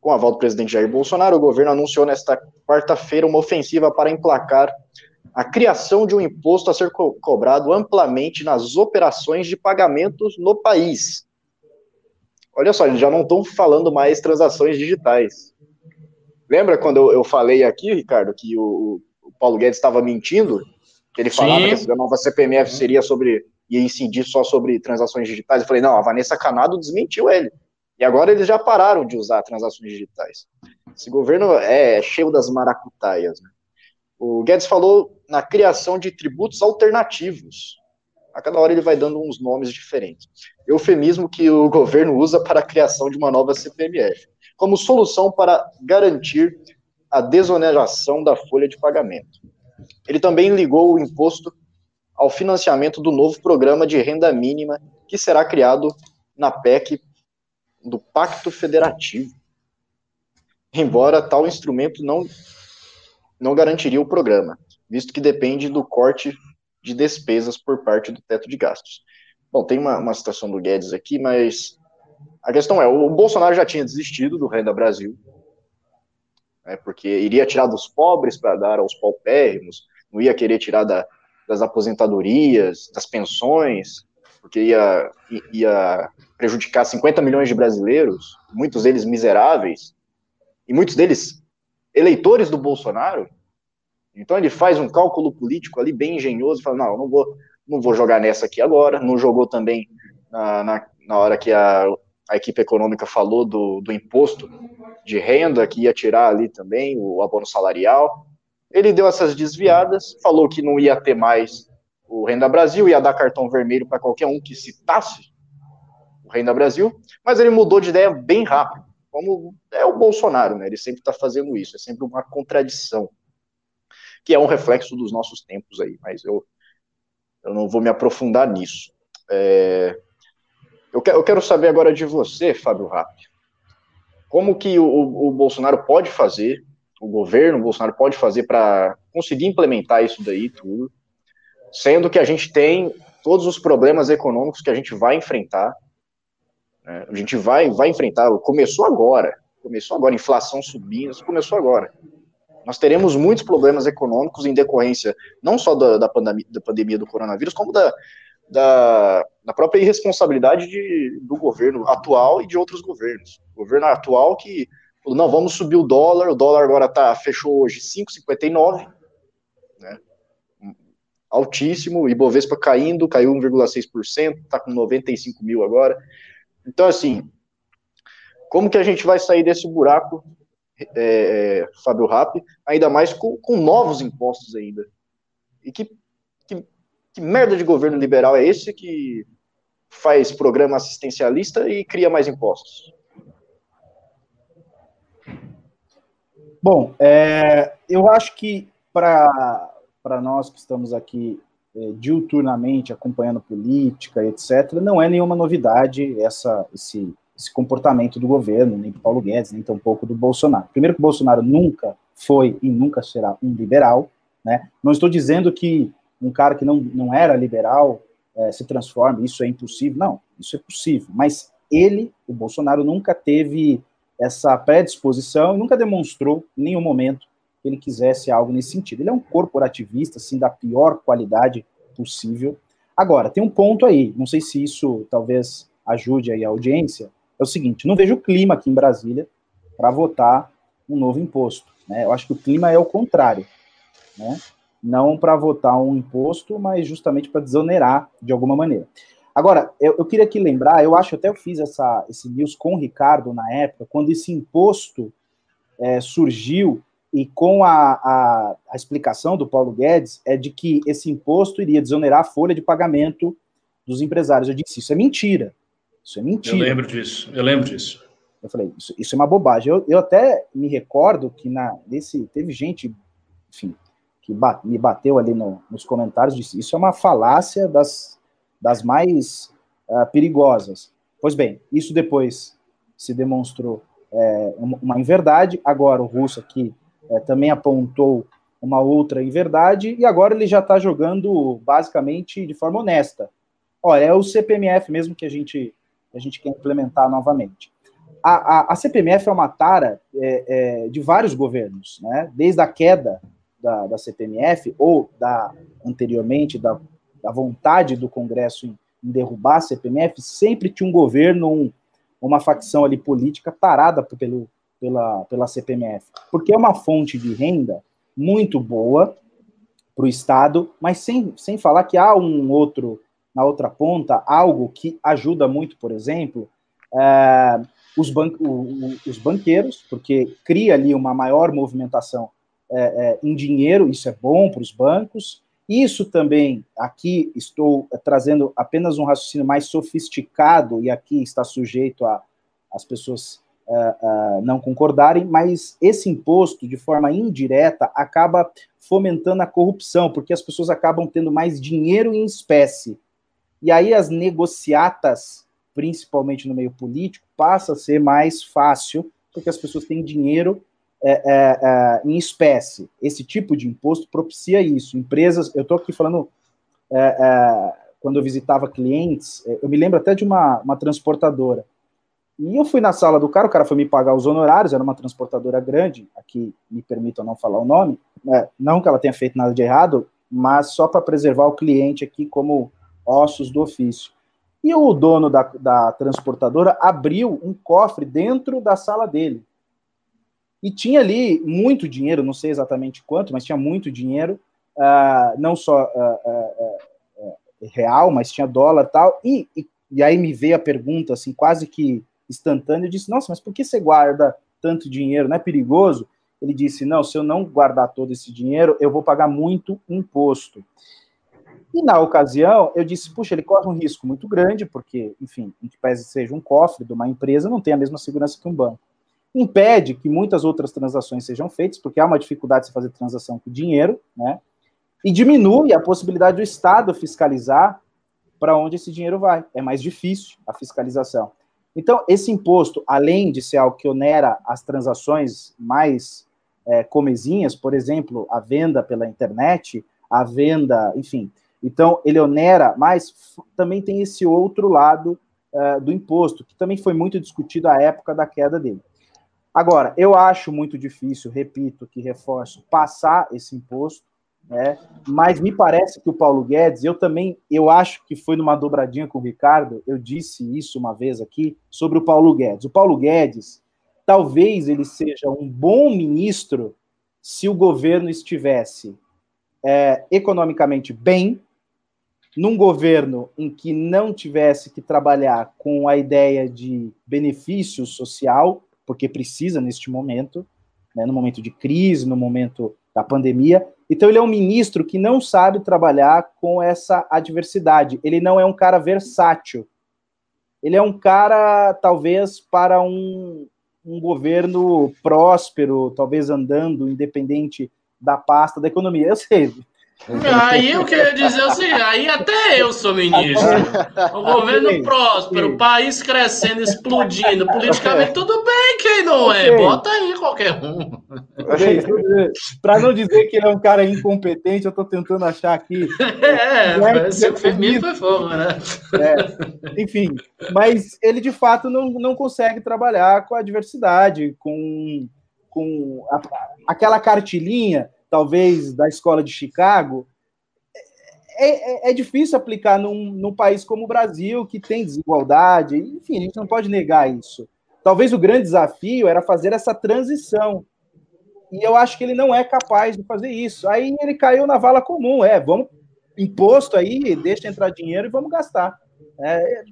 com aval do presidente Jair Bolsonaro, o governo anunciou nesta quarta-feira uma ofensiva para emplacar a criação de um imposto a ser co cobrado amplamente nas operações de pagamentos no país. Olha só, já não estão falando mais transações digitais. Lembra quando eu, eu falei aqui, Ricardo, que o, o Paulo Guedes estava mentindo? Ele falava Sim. que a nova CPMF seria sobre, ia incidir só sobre transações digitais. Eu falei, não, a Vanessa Canado desmentiu ele. E agora eles já pararam de usar transações digitais. Esse governo é cheio das maracutaias. Né? O Guedes falou na criação de tributos alternativos. A cada hora ele vai dando uns nomes diferentes. Eufemismo que o governo usa para a criação de uma nova CPMF, como solução para garantir a desoneração da folha de pagamento. Ele também ligou o imposto ao financiamento do novo programa de renda mínima que será criado na PEC do Pacto Federativo. Embora tal instrumento não, não garantiria o programa, visto que depende do corte de despesas por parte do teto de gastos. Bom, tem uma, uma citação do Guedes aqui, mas a questão é: o Bolsonaro já tinha desistido do Renda Brasil, né, porque iria tirar dos pobres para dar aos paupérrimos, não ia querer tirar da, das aposentadorias, das pensões, porque ia, ia prejudicar 50 milhões de brasileiros, muitos deles miseráveis, e muitos deles eleitores do Bolsonaro. Então ele faz um cálculo político ali bem engenhoso, fala, não, não vou, não vou jogar nessa aqui agora, não jogou também na, na, na hora que a, a equipe econômica falou do, do imposto de renda, que ia tirar ali também o abono salarial. Ele deu essas desviadas, falou que não ia ter mais o Renda Brasil, ia dar cartão vermelho para qualquer um que citasse o Renda Brasil, mas ele mudou de ideia bem rápido, como é o Bolsonaro, né? Ele sempre está fazendo isso, é sempre uma contradição, que é um reflexo dos nossos tempos aí, mas eu, eu não vou me aprofundar nisso. É, eu, que, eu quero saber agora de você, Fábio Rapp, como que o, o Bolsonaro pode fazer, o governo o Bolsonaro pode fazer para conseguir implementar isso daí tudo, sendo que a gente tem todos os problemas econômicos que a gente vai enfrentar, né? a gente vai, vai enfrentar, começou agora, começou agora, inflação subindo, começou agora. Nós teremos muitos problemas econômicos em decorrência não só da, da, pandemia, da pandemia do coronavírus, como da, da, da própria irresponsabilidade de, do governo atual e de outros governos. O governo atual que falou, não, vamos subir o dólar, o dólar agora tá, fechou hoje 5,59, né, altíssimo, Ibovespa caindo, caiu 1,6%, está com 95 mil agora. Então, assim, como que a gente vai sair desse buraco, é, é Fábio Rapp, ainda mais com, com novos impostos ainda? E que, que que merda de governo liberal é esse que faz programa assistencialista e cria mais impostos? Bom, é, eu acho que para nós que estamos aqui é, diuturnamente acompanhando política, etc., não é nenhuma novidade essa, esse, esse comportamento do governo, nem do Paulo Guedes, nem tampouco do Bolsonaro. Primeiro que o Bolsonaro nunca foi e nunca será um liberal, né? Não estou dizendo que um cara que não, não era liberal é, se transforme, isso é impossível. Não, isso é possível. Mas ele, o Bolsonaro, nunca teve essa predisposição, nunca demonstrou em nenhum momento que ele quisesse algo nesse sentido. Ele é um corporativista, assim, da pior qualidade possível. Agora, tem um ponto aí, não sei se isso talvez ajude aí a audiência, é o seguinte, não vejo clima aqui em Brasília para votar um novo imposto. Né? Eu acho que o clima é o contrário. Né? Não para votar um imposto, mas justamente para desonerar de alguma maneira. Agora, eu, eu, queria aqui lembrar, eu acho até eu fiz essa, esse news com o Ricardo na época, quando esse imposto é, surgiu e com a, a, a, explicação do Paulo Guedes é de que esse imposto iria desonerar a folha de pagamento dos empresários. Eu disse, isso é mentira. Isso é mentira. Eu lembro disso, eu lembro disso. Eu falei, isso, isso é uma bobagem. Eu, eu até me recordo que na, nesse, teve gente, enfim, que me bateu ali no, nos comentários, disse: Isso é uma falácia das, das mais uh, perigosas. Pois bem, isso depois se demonstrou é, uma inverdade. Agora o Russo aqui é, também apontou uma outra inverdade, e agora ele já está jogando basicamente de forma honesta. Olha, é o CPMF mesmo que a gente, a gente quer implementar novamente. A, a, a CPMF é uma tara é, de vários governos, né? desde a queda da, da CPMF, ou da anteriormente, da, da vontade do Congresso em, em, derrubar a CPMF, sempre tinha um governo, um, uma facção ali política parada pelo, pela, pela CPMF, porque é uma fonte de renda muito boa para o Estado, mas sem, sem falar que há um outro, na outra ponta, algo que ajuda muito, por exemplo, é, os, ban os banqueiros, porque cria ali uma maior movimentação é, é, em dinheiro, isso é bom para os bancos. Isso também, aqui estou trazendo apenas um raciocínio mais sofisticado, e aqui está sujeito a as pessoas uh, uh, não concordarem, mas esse imposto, de forma indireta, acaba fomentando a corrupção, porque as pessoas acabam tendo mais dinheiro em espécie. E aí as negociatas, principalmente no meio político, passa a ser mais fácil, porque as pessoas têm dinheiro é, é, é, em espécie. Esse tipo de imposto propicia isso. Empresas, eu estou aqui falando, é, quando eu visitava clientes, eu me lembro até de uma, uma transportadora. E eu fui na sala do cara, o cara foi me pagar os honorários, era uma transportadora grande, aqui me permitam não falar o nome, né? não que ela tenha feito nada de errado, mas só para preservar o cliente aqui como ossos do ofício. E o dono da, da transportadora abriu um cofre dentro da sala dele. E tinha ali muito dinheiro, não sei exatamente quanto, mas tinha muito dinheiro, uh, não só uh, uh, real, mas tinha dólar e tal. E, e, e aí me veio a pergunta, assim, quase que instantâneo, eu disse, nossa, mas por que você guarda tanto dinheiro? Não é perigoso? Ele disse, não, se eu não guardar todo esse dinheiro, eu vou pagar muito imposto. E na ocasião, eu disse, puxa, ele corre um risco muito grande, porque, enfim, em que pese seja um cofre de uma empresa, não tem a mesma segurança que um banco. Impede que muitas outras transações sejam feitas, porque há uma dificuldade de fazer transação com dinheiro, né? E diminui a possibilidade do Estado fiscalizar para onde esse dinheiro vai. É mais difícil a fiscalização. Então, esse imposto, além de ser algo que onera as transações mais é, comezinhas, por exemplo, a venda pela internet, a venda, enfim. Então, ele onera, mas também tem esse outro lado uh, do imposto, que também foi muito discutido à época da queda dele. Agora, eu acho muito difícil, repito, que reforço, passar esse imposto, né? Mas me parece que o Paulo Guedes, eu também, eu acho que foi numa dobradinha com o Ricardo, eu disse isso uma vez aqui sobre o Paulo Guedes. O Paulo Guedes, talvez ele seja um bom ministro se o governo estivesse é, economicamente bem, num governo em que não tivesse que trabalhar com a ideia de benefício social, porque precisa neste momento, né, no momento de crise, no momento da pandemia, então, ele é um ministro que não sabe trabalhar com essa adversidade. Ele não é um cara versátil. Ele é um cara, talvez, para um, um governo próspero, talvez andando, independente da pasta da economia. Eu sei, Aí eu queria dizer o seguinte, aí até eu sou ministro. O governo próspero, o país crescendo, explodindo, politicamente tudo bem, quem não é? Bota aí qualquer um. Para não dizer que ele é um cara incompetente, eu estou tentando achar aqui. É, né, seu Firmino foi fogo, né? É, enfim, mas ele de fato não, não consegue trabalhar com a diversidade, com, com a, aquela cartilinha talvez da escola de Chicago, é, é, é, difícil aplicar num, num, país como o Brasil, que tem desigualdade, enfim, a gente não pode negar isso. Talvez o grande desafio era fazer essa transição. E eu acho que ele não é capaz de fazer isso. Aí ele caiu na vala comum, é, vamos imposto aí, deixa entrar dinheiro e vamos gastar. É,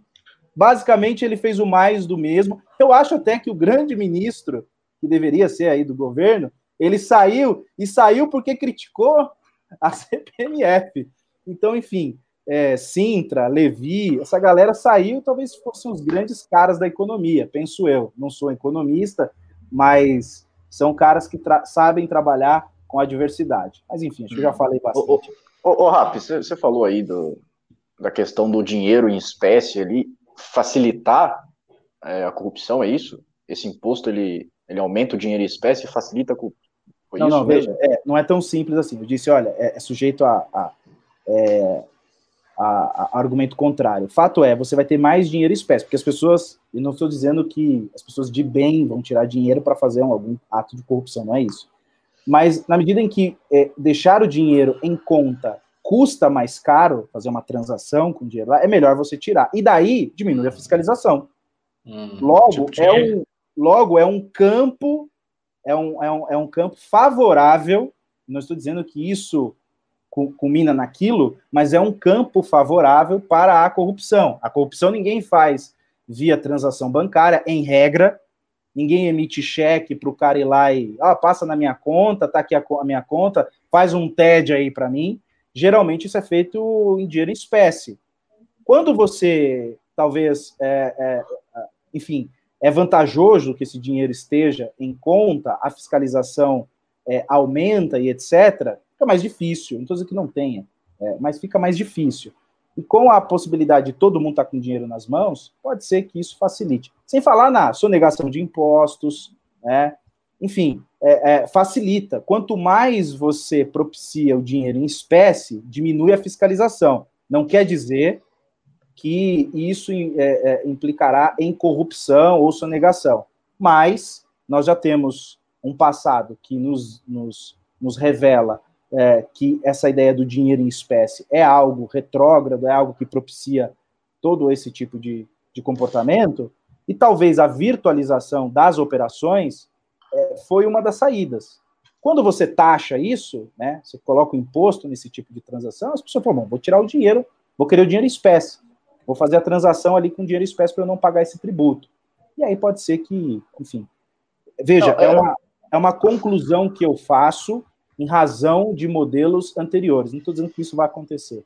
basicamente, ele fez o mais do mesmo. Eu acho até que o grande ministro, que deveria ser aí do governo, ele saiu e saiu porque criticou a CPMF. Então, enfim, é, Sintra, Levi, essa galera saiu, talvez fossem os grandes caras da economia, penso eu. Não sou economista, mas são caras que tra sabem trabalhar com a diversidade. Mas enfim, acho que eu já uhum. falei bastante. Ô, ô, ô Rap, você falou aí do, da questão do dinheiro em espécie ali, facilitar é, a corrupção, é isso? Esse imposto ele, ele aumenta o dinheiro em espécie e facilita a foi não, não, veja, é, não é tão simples assim. Eu disse, olha, é, é sujeito a, a, é, a, a, argumento contrário. Fato é, você vai ter mais dinheiro espécie, porque as pessoas, e não estou dizendo que as pessoas de bem vão tirar dinheiro para fazer um, algum ato de corrupção, não é isso. Mas na medida em que é, deixar o dinheiro em conta custa mais caro fazer uma transação com dinheiro lá, é melhor você tirar. E daí diminui a fiscalização. Hum, logo, tipo é um, logo é um campo é um, é um, é um campo favorável, não estou dizendo que isso culmina naquilo, mas é um campo favorável para a corrupção. A corrupção ninguém faz via transação bancária, em regra. Ninguém emite cheque para o cara ir lá e ah, passa na minha conta, tá aqui a, a minha conta, faz um TED aí para mim. Geralmente isso é feito em dinheiro em espécie. Quando você talvez, é, é, enfim, é vantajoso que esse dinheiro esteja em conta, a fiscalização é, aumenta e etc., fica mais difícil. Não estou dizendo que não tenha, é, mas fica mais difícil. E com a possibilidade de todo mundo estar tá com dinheiro nas mãos, pode ser que isso facilite. Sem falar na sonegação de impostos, né? enfim, é, é, facilita. Quanto mais você propicia o dinheiro em espécie, diminui a fiscalização. Não quer dizer que isso é, é, implicará em corrupção ou sonegação. Mas nós já temos um passado que nos, nos, nos revela é, que essa ideia do dinheiro em espécie é algo retrógrado, é algo que propicia todo esse tipo de, de comportamento, e talvez a virtualização das operações é, foi uma das saídas. Quando você taxa isso, né, você coloca o imposto nesse tipo de transação, as pessoas falam, bom, vou tirar o dinheiro, vou querer o dinheiro em espécie, vou fazer a transação ali com dinheiro espécie para eu não pagar esse tributo. E aí pode ser que, enfim, veja, não, é, é, uma, é uma conclusão que eu faço em razão de modelos anteriores. Não estou dizendo que isso vai acontecer.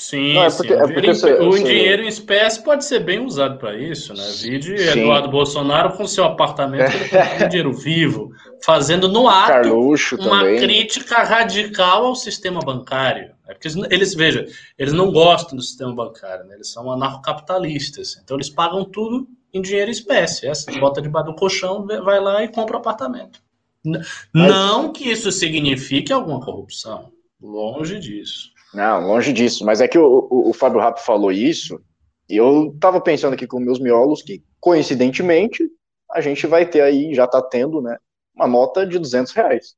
Sim, não, é porque, sim. É porque você, o você... dinheiro em espécie pode ser bem usado para isso, né? Vide Eduardo Bolsonaro com seu apartamento com dinheiro vivo, fazendo no ato Carluxo uma também. crítica radical ao sistema bancário. É porque eles, veja, eles não gostam do sistema bancário, né? eles são anarcocapitalistas, então eles pagam tudo em dinheiro em espécie. Essa bota debaixo do colchão, vai lá e compra o apartamento. Mas... Não que isso signifique alguma corrupção. Longe disso. Não, longe disso. Mas é que o, o, o Fábio Rapp falou isso, e eu estava pensando aqui com meus miolos que, coincidentemente, a gente vai ter aí, já está tendo, né, uma nota de 200 reais.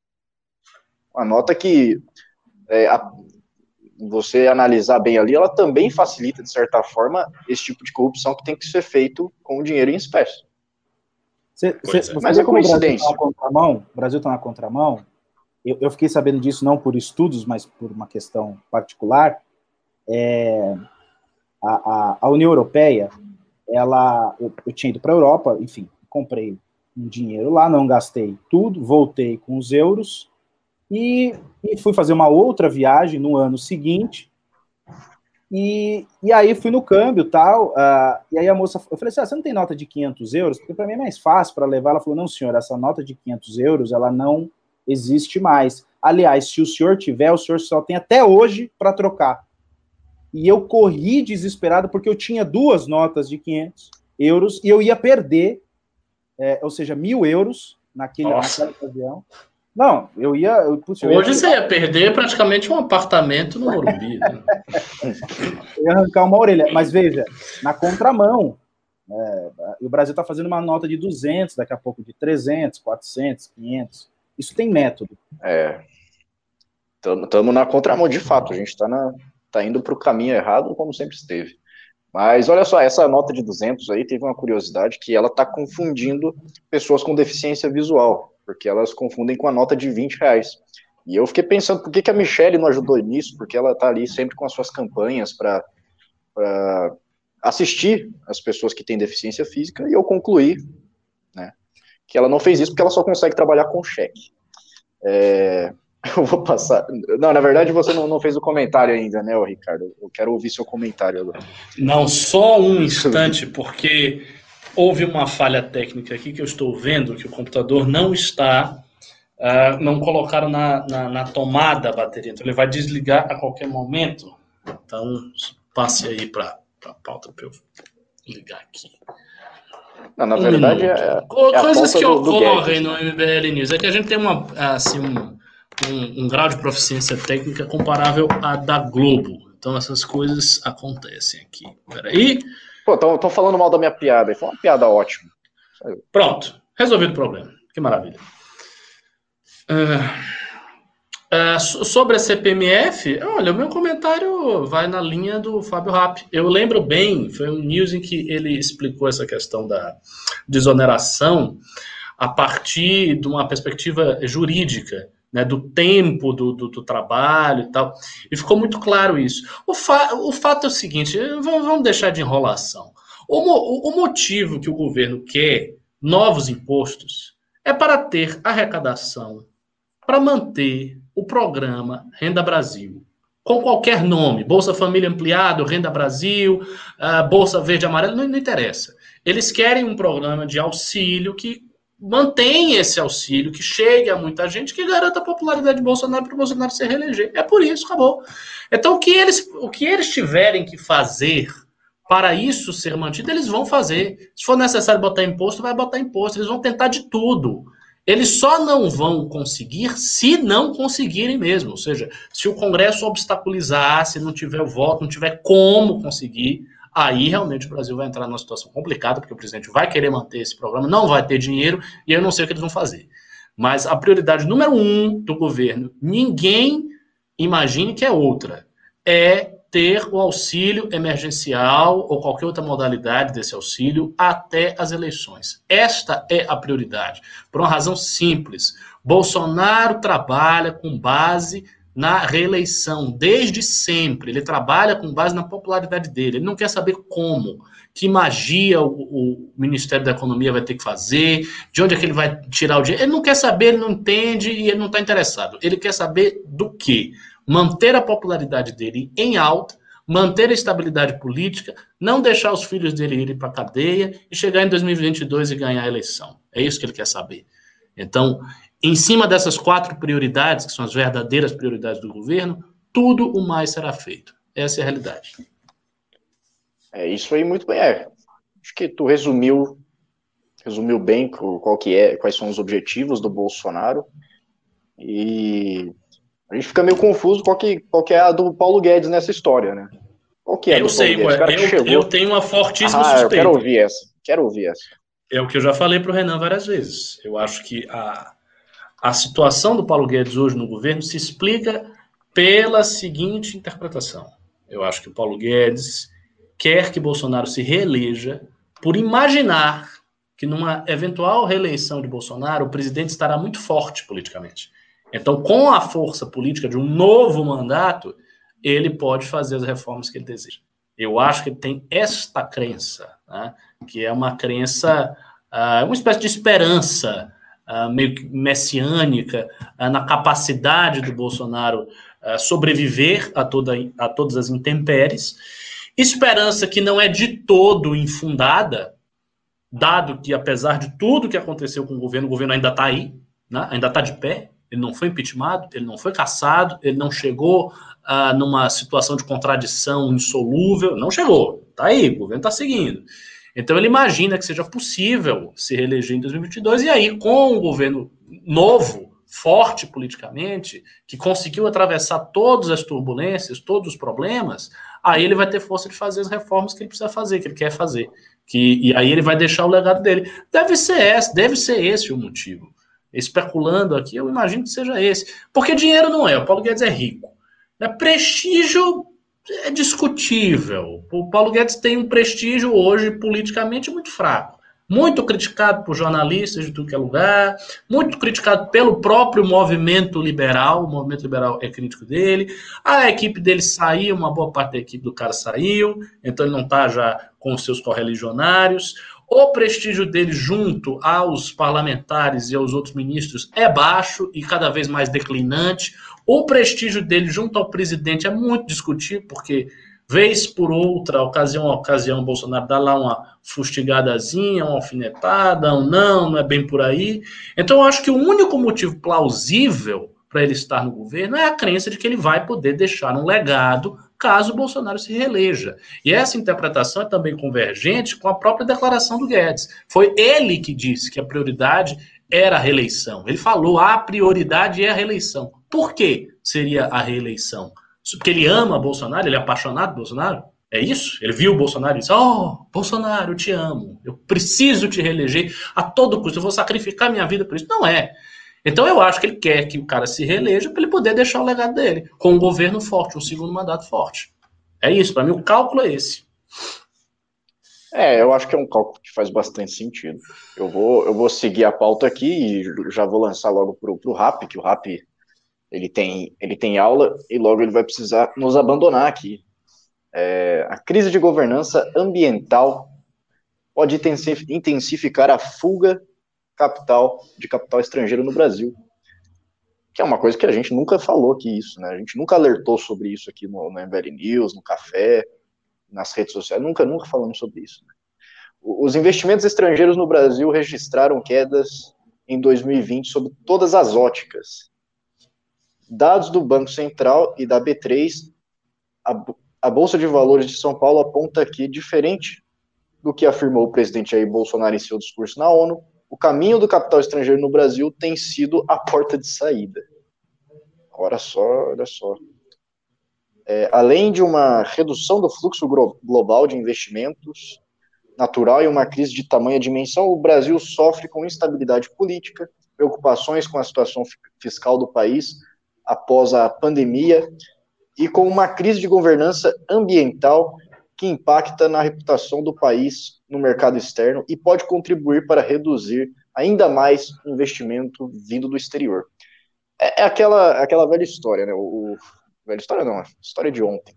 Uma nota que, é, a, você analisar bem ali, ela também facilita, de certa forma, esse tipo de corrupção que tem que ser feito com dinheiro em espécie. Cê, cê, é. Mas é coincidência. O Brasil está na contramão, eu, eu, fiquei sabendo disso não por estudos, mas por uma questão particular. É, a, a, a, União Europeia, ela, eu, eu tinha ido para a Europa, enfim, comprei um dinheiro lá, não gastei tudo, voltei com os euros e, e fui fazer uma outra viagem no ano seguinte. E, e aí fui no câmbio tal, uh, e aí a moça, eu falei assim, ah, você não tem nota de 500 euros? Porque para mim é mais fácil para levar. Ela falou, não senhor, essa nota de 500 euros, ela não existe mais. Aliás, se o senhor tiver, o senhor só tem até hoje para trocar. E eu corri desesperado porque eu tinha duas notas de 500 euros e eu ia perder, é, ou seja, mil euros naquele, naquela ocasião. Não, eu ia. Eu, putz, eu Hoje ia... você ia perder praticamente um apartamento no Morumbi. Né? eu ia arrancar uma orelha. Mas veja, na contramão. É, o Brasil está fazendo uma nota de 200, daqui a pouco de 300, 400, 500. Isso tem método. É. Estamos na contramão de fato. A gente está tá indo para o caminho errado, como sempre esteve. Mas olha só, essa nota de 200 aí teve uma curiosidade que ela está confundindo pessoas com deficiência visual, porque elas confundem com a nota de 20 reais. E eu fiquei pensando, por que, que a Michelle não ajudou nisso? Porque ela está ali sempre com as suas campanhas para assistir as pessoas que têm deficiência física, e eu concluí que ela não fez isso porque ela só consegue trabalhar com cheque. É, eu vou passar. Não, na verdade você não, não fez o comentário ainda, né, Ricardo? Eu quero ouvir seu comentário agora. Não, só um instante, porque houve uma falha técnica aqui que eu estou vendo que o computador não está. Uh, não colocaram na, na, na, tomada a bateria, então ele vai desligar a qualquer momento. Então, passe aí para a pauta para eu ligar aqui. Não, na verdade, é, é coisas que ocorrem no MBL News é que a gente tem uma, assim, um, um, um, grau de proficiência técnica comparável à da Globo. Então essas coisas acontecem aqui. Peraí. Pô, tô, tô falando mal da minha piada. Foi uma piada ótima. Pronto, resolvido o problema. Que maravilha. Uh... Uh, sobre a CPMF, olha, o meu comentário vai na linha do Fábio Rapp. Eu lembro bem, foi um news em que ele explicou essa questão da desoneração a partir de uma perspectiva jurídica, né, do tempo do, do, do, trabalho e tal. E ficou muito claro isso. O, fa o fato é o seguinte: vamos, vamos deixar de enrolação. O, o, o motivo que o governo quer novos impostos é para ter arrecadação, para manter o programa Renda Brasil, com qualquer nome, Bolsa Família Ampliado, Renda Brasil, uh, Bolsa Verde Amarelo, não, não interessa. Eles querem um programa de auxílio que mantenha esse auxílio, que chegue a muita gente, que garanta a popularidade de Bolsonaro para o Bolsonaro se reeleger. É por isso, acabou. Então, o que eles, o que eles tiverem que fazer para isso ser mantido, eles vão fazer. Se for necessário botar imposto, vai botar imposto. Eles vão tentar de tudo. Eles só não vão conseguir se não conseguirem mesmo. Ou seja, se o Congresso obstaculizar, se não tiver o voto, não tiver como conseguir, aí realmente o Brasil vai entrar numa situação complicada, porque o presidente vai querer manter esse programa, não vai ter dinheiro, e eu não sei o que eles vão fazer. Mas a prioridade número um do governo, ninguém imagine que é outra, é ter o auxílio emergencial ou qualquer outra modalidade desse auxílio até as eleições. Esta é a prioridade, por uma razão simples. Bolsonaro trabalha com base na reeleição, desde sempre. Ele trabalha com base na popularidade dele. Ele não quer saber como, que magia o, o, Ministério da Economia vai ter que fazer, de onde é que ele vai tirar o dinheiro. Ele não quer saber, ele não entende e ele não está interessado. Ele quer saber do que? Manter a popularidade dele em alta, manter a estabilidade política, não deixar os filhos dele irem para a cadeia e chegar em 2022 e ganhar a eleição. É isso que ele quer saber. Então, em cima dessas quatro prioridades, que são as verdadeiras prioridades do governo, tudo o mais será feito. Essa é a realidade. É isso aí, muito bem. É, acho que tu resumiu, resumiu bem qual que é, quais são os objetivos do Bolsonaro. E a gente fica meio confuso qual que, qual que é a do Paulo Guedes nessa história, né? Qual que é eu sei, ué, eu, eu, tenho uma fortíssima ah, suspeita. Eu quero ouvir essa. Quero ouvir essa. É o que eu já falei para o Renan várias vezes. Eu acho que a, a situação do Paulo Guedes hoje no governo se explica pela seguinte interpretação. Eu acho que o Paulo Guedes quer que Bolsonaro se reeleja por imaginar que numa eventual reeleição de Bolsonaro, o presidente estará muito forte politicamente. Então, com a força política de um novo mandato, ele pode fazer as reformas que ele deseja. Eu acho que ele tem esta crença, né, que é uma crença, uh, uma espécie de esperança uh, meio que messiânica uh, na capacidade do Bolsonaro sobreviver a, toda, a todas as intempéries. Esperança que não é de todo infundada, dado que, apesar de tudo que aconteceu com o governo, o governo ainda está aí, né? ainda está de pé, ele não foi impeachmentado, ele não foi caçado, ele não chegou uh, numa situação de contradição insolúvel, não chegou, está aí, o governo está seguindo. Então ele imagina que seja possível se reeleger em 2022 e aí com um governo novo, forte politicamente, que conseguiu atravessar todas as turbulências, todos os problemas, aí ele vai ter força de fazer as reformas que ele precisa fazer, que ele quer fazer. Que, e aí ele vai deixar o legado dele. Deve ser esse, deve ser esse o motivo. Especulando aqui, eu imagino que seja esse. Porque dinheiro não é, o Paulo Guedes é rico. É prestígio é discutível. O Paulo Guedes tem um prestígio hoje politicamente muito fraco. Muito criticado por jornalistas de tudo que é lugar, muito criticado pelo próprio movimento liberal. O movimento liberal é crítico dele. A equipe dele saiu, uma boa parte da equipe do cara saiu, então ele não está já com os seus correligionários. O prestígio dele junto aos parlamentares e aos outros ministros é baixo e cada vez mais declinante. O prestígio dele junto ao presidente é muito discutível, porque vez por outra, ocasião a ocasião, Bolsonaro dá lá uma fustigadazinha, uma alfinetada, um não, não é bem por aí. Então, eu acho que o único motivo plausível para ele estar no governo é a crença de que ele vai poder deixar um legado caso Bolsonaro se reeleja. E essa interpretação é também convergente com a própria declaração do Guedes. Foi ele que disse que a prioridade era a reeleição. Ele falou a prioridade é a reeleição. Por que seria a reeleição? Porque ele ama Bolsonaro, ele é apaixonado por Bolsonaro? É isso? Ele viu o Bolsonaro e disse: Oh, Bolsonaro, eu te amo, eu preciso te reeleger a todo custo, eu vou sacrificar minha vida por isso. Não é. Então eu acho que ele quer que o cara se reeleja para ele poder deixar o legado dele, com um governo forte, um segundo mandato forte. É isso, para mim o cálculo é esse. É, eu acho que é um cálculo que faz bastante sentido. Eu vou, eu vou seguir a pauta aqui e já vou lançar logo pro, pro RAP, que o RAP ele tem, ele tem aula e logo ele vai precisar nos abandonar aqui. É, a crise de governança ambiental pode intensificar a fuga capital de capital estrangeiro no Brasil. Que é uma coisa que a gente nunca falou aqui isso, né? A gente nunca alertou sobre isso aqui no, no MBL News, no Café, nas redes sociais, nunca, nunca falamos sobre isso. Né? Os investimentos estrangeiros no Brasil registraram quedas em 2020 sob todas as óticas. Dados do Banco Central e da B3, a, a Bolsa de Valores de São Paulo aponta que, diferente do que afirmou o presidente Jair Bolsonaro em seu discurso na ONU, o caminho do capital estrangeiro no Brasil tem sido a porta de saída. Olha só, olha só. É, além de uma redução do fluxo global de investimentos natural e uma crise de tamanha dimensão, o Brasil sofre com instabilidade política, preocupações com a situação fiscal do país após a pandemia e com uma crise de governança ambiental que impacta na reputação do país no mercado externo e pode contribuir para reduzir ainda mais o investimento vindo do exterior. É, é aquela, aquela velha história, né? O, o, velha história não, história de ontem.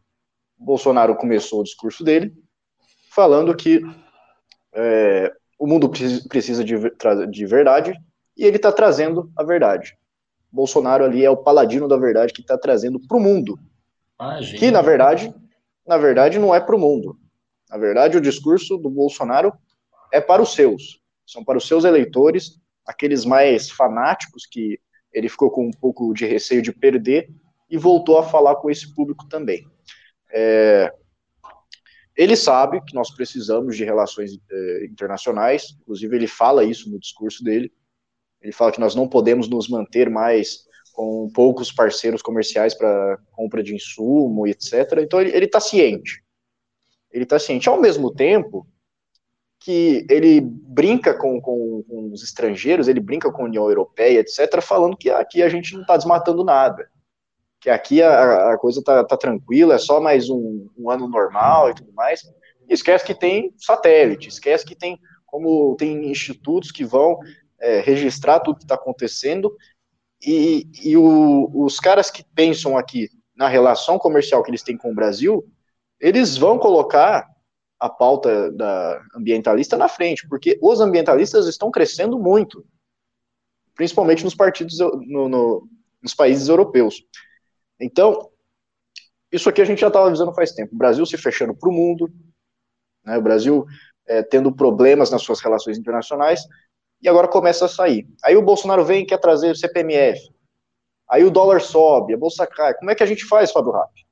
O Bolsonaro começou o discurso dele falando que é, o mundo precisa de, de verdade e ele está trazendo a verdade. Bolsonaro ali é o paladino da verdade que está trazendo para o mundo. Imagina. Que, na verdade, na verdade, não é para o mundo. Na verdade, o discurso do Bolsonaro é para os seus. São para os seus eleitores, aqueles mais fanáticos que ele ficou com um pouco de receio de perder e voltou a falar com esse público também. É, ele sabe que nós precisamos de relações é, internacionais, inclusive ele fala isso no discurso dele. Ele fala que nós não podemos nos manter mais com poucos parceiros comerciais para compra de insumo, etc. Então ele está ciente. Ele está ciente. Ao mesmo tempo que ele brinca com, com, com, os estrangeiros, ele brinca com a União Europeia, etc., falando que aqui a gente não está desmatando nada. Que aqui a, a coisa está tá tranquila, é só mais um, um ano normal e tudo mais. E esquece que tem satélite, esquece que tem como tem institutos que vão é, registrar tudo que está acontecendo e, e o, os caras que pensam aqui na relação comercial que eles têm com o Brasil, eles vão colocar a pauta da ambientalista na frente, porque os ambientalistas estão crescendo muito, principalmente nos partidos, no, no, nos países europeus. Então, isso aqui a gente já estava avisando faz tempo. O Brasil se fechando para o mundo, né, o Brasil é, tendo problemas nas suas relações internacionais, e agora começa a sair. Aí o Bolsonaro vem e quer trazer o CPMF. Aí o dólar sobe, a bolsa cai. Como é que a gente faz, Fábio Rapp?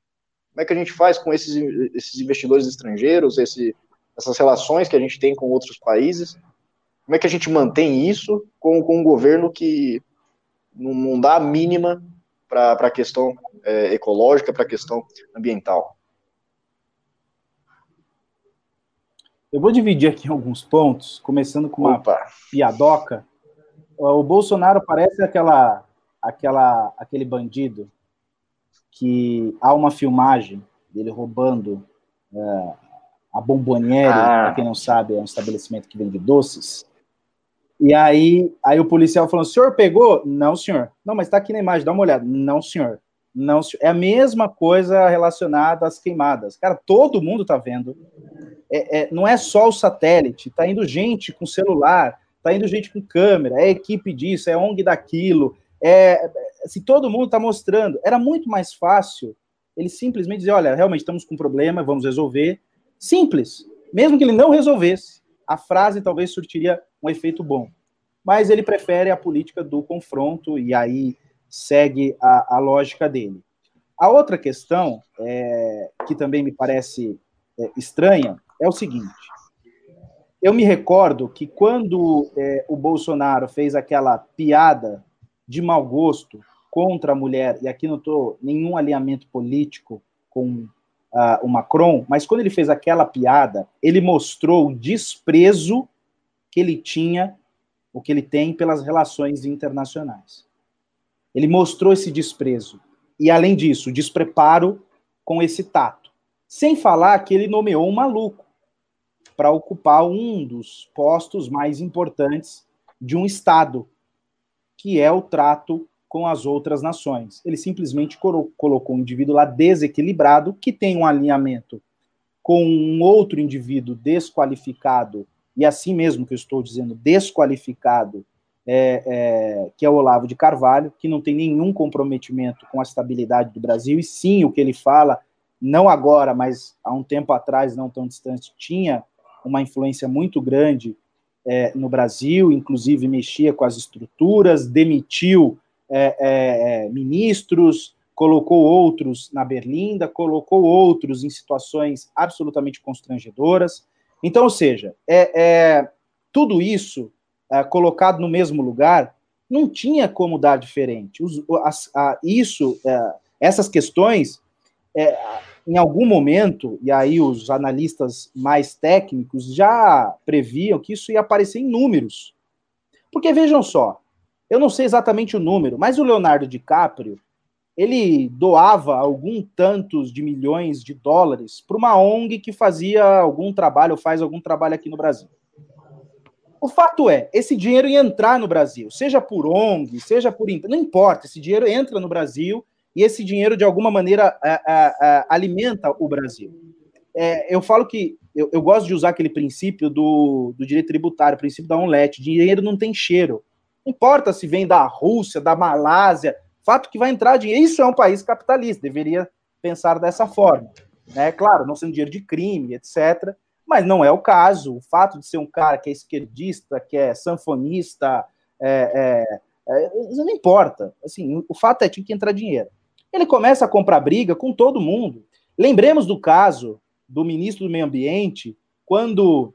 Como é que a gente faz com esses, esses investidores estrangeiros, esse, essas relações que a gente tem com outros países? Como é que a gente mantém isso com, com um governo que não, não dá a mínima para a questão é, ecológica, para a questão ambiental? Eu vou dividir aqui alguns pontos, começando com uma Opa. piadoca. O Bolsonaro parece aquela, aquela, aquele bandido que há uma filmagem dele roubando é, a Bomboniere, ah. para quem não sabe, é um estabelecimento que vende doces. E aí, aí o policial falou: o senhor pegou? Não, senhor. Não, mas está aqui na imagem, dá uma olhada. Não, senhor. Não, senhor. É a mesma coisa relacionada às queimadas. Cara, todo mundo está vendo é, é, não é só o satélite, está indo gente com celular, está indo gente com câmera, é equipe disso, é ONG daquilo, é, se todo mundo está mostrando, era muito mais fácil ele simplesmente dizer, olha, realmente estamos com um problema, vamos resolver. Simples. Mesmo que ele não resolvesse, a frase talvez surtiria um efeito bom. Mas ele prefere a política do confronto e aí segue a, a lógica dele. A outra questão, é, que também me parece é, estranha, é o seguinte: eu me recordo que quando é, o Bolsonaro fez aquela piada de mau gosto contra a mulher, e aqui não estou nenhum alinhamento político com uh, o Macron, mas quando ele fez aquela piada, ele mostrou o desprezo que ele tinha, o que ele tem pelas relações internacionais. Ele mostrou esse desprezo. E, além disso, despreparo com esse tato. Sem falar que ele nomeou um maluco para ocupar um dos postos mais importantes de um Estado, que é o trato com as outras nações. Ele simplesmente colocou um indivíduo lá desequilibrado, que tem um alinhamento com um outro indivíduo desqualificado e assim mesmo que eu estou dizendo, desqualificado, é, é, que é o Olavo de Carvalho, que não tem nenhum comprometimento com a estabilidade do Brasil, e sim, o que ele fala, não agora, mas há um tempo atrás, não tão distante, tinha uma influência muito grande é, no Brasil, inclusive mexia com as estruturas, demitiu é, é, é, ministros, colocou outros na berlinda, colocou outros em situações absolutamente constrangedoras. Então, ou seja, é, é tudo isso colocado no mesmo lugar não tinha como dar diferente. Os, as, a, isso, essas questões, em algum momento, e aí os analistas mais técnicos já previam que isso ia aparecer em números. Porque vejam só, eu não sei exatamente o número, mas o Leonardo DiCaprio ele doava algum tantos de milhões de dólares para uma ONG que fazia algum trabalho, ou faz algum trabalho aqui no Brasil. O fato é, esse dinheiro ia entrar no Brasil, seja por ONG, seja por. Não importa, esse dinheiro entra no Brasil e esse dinheiro, de alguma maneira, alimenta o Brasil. É, eu falo que eu, eu, gosto de usar aquele princípio do, do direito tributário, o princípio da omelete: dinheiro não tem cheiro. Não importa se vem da Rússia, da Malásia, Fato que vai entrar dinheiro. Isso é um país capitalista, deveria pensar dessa forma. Né? Claro, não sendo dinheiro de crime, etc. Mas não é o caso. O fato de ser um cara que é esquerdista, que é sanfonista, é, é, é, não importa. Assim, o fato é que tinha que entrar dinheiro. Ele começa a comprar briga com todo mundo. Lembremos do caso do ministro do Meio Ambiente, quando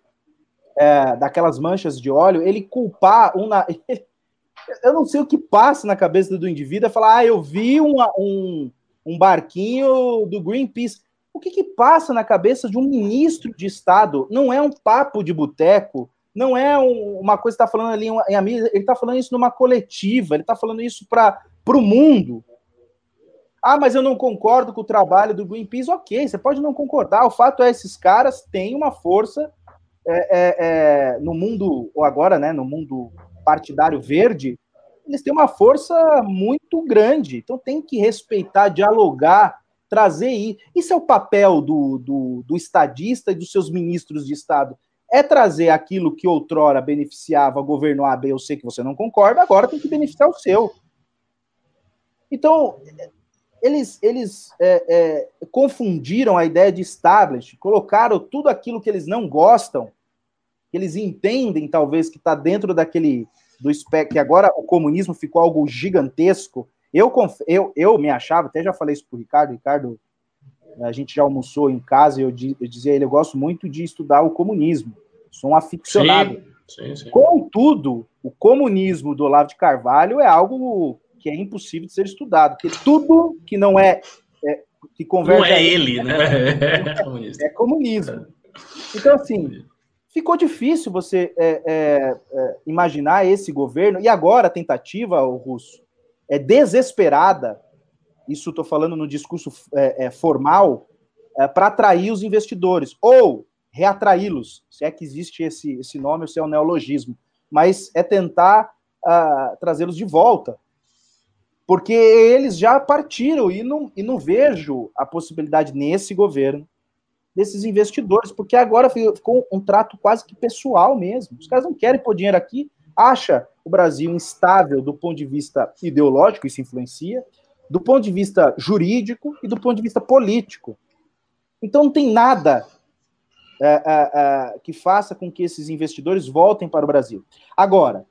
é, daquelas manchas de óleo, ele culpar um, eu não sei o que passa na cabeça do indivíduo é falar, ah, eu vi um, um, um barquinho do Greenpeace. O que, que passa na cabeça de um ministro de Estado? Não é um papo de boteco, não é um, uma coisa que está falando ali em amiga, ele está falando isso numa coletiva, ele está falando isso para o mundo. Ah, mas eu não concordo com o trabalho do Greenpeace. Ok, você pode não concordar. O fato é esses caras têm uma força é, é, é, no mundo, ou agora, né, no mundo partidário verde, eles têm uma força muito grande. Então tem que respeitar, dialogar, trazer isso. Isso é o papel do, do, do estadista e dos seus ministros de Estado. É trazer aquilo que outrora beneficiava governo A, B, eu sei que você não concorda, agora tem que beneficiar o seu. Então, eles, eles é, é, confundiram a ideia de establishment, colocaram tudo aquilo que eles não gostam que eles entendem, talvez, que está dentro daquele do espectro, que agora o comunismo ficou algo gigantesco. Eu, eu, eu me achava, até já falei isso para o Ricardo, Ricardo, a gente já almoçou em casa e eu, eu dizia a ele, eu gosto muito de estudar o comunismo, sou um aficionado. Sim, sim, sim. Contudo, o comunismo do Olavo de Carvalho é algo que é impossível de ser estudado, porque tudo que não é, é que converge... Não é ele, né? É, é comunismo. Então, assim, ficou difícil você é, é, é, imaginar esse governo. E agora a tentativa, o Russo, é desesperada. Isso estou falando no discurso é, é, formal é, para atrair os investidores ou reatraí-los, se é que existe esse, esse nome ou se é um neologismo, mas é tentar uh, trazê-los de volta. Porque eles já partiram e não, e não vejo a possibilidade nesse governo desses investidores, porque agora ficou um trato quase que pessoal mesmo. Os caras não querem pôr dinheiro aqui, acha o Brasil instável do ponto de vista ideológico, isso influencia, do ponto de vista jurídico e do ponto de vista político. Então não tem nada é, é, é, que faça com que esses investidores voltem para o Brasil. Agora,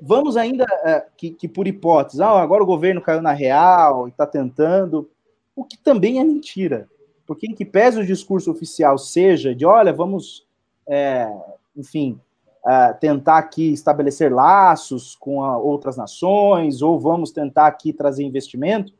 vamos ainda é, que, que, por hipótese, ah, agora o governo caiu na real e está tentando, o que também é mentira. Porque em que pese o discurso oficial seja de, olha, vamos, é, enfim, é, tentar aqui estabelecer laços com a, outras nações, ou vamos tentar aqui trazer investimento,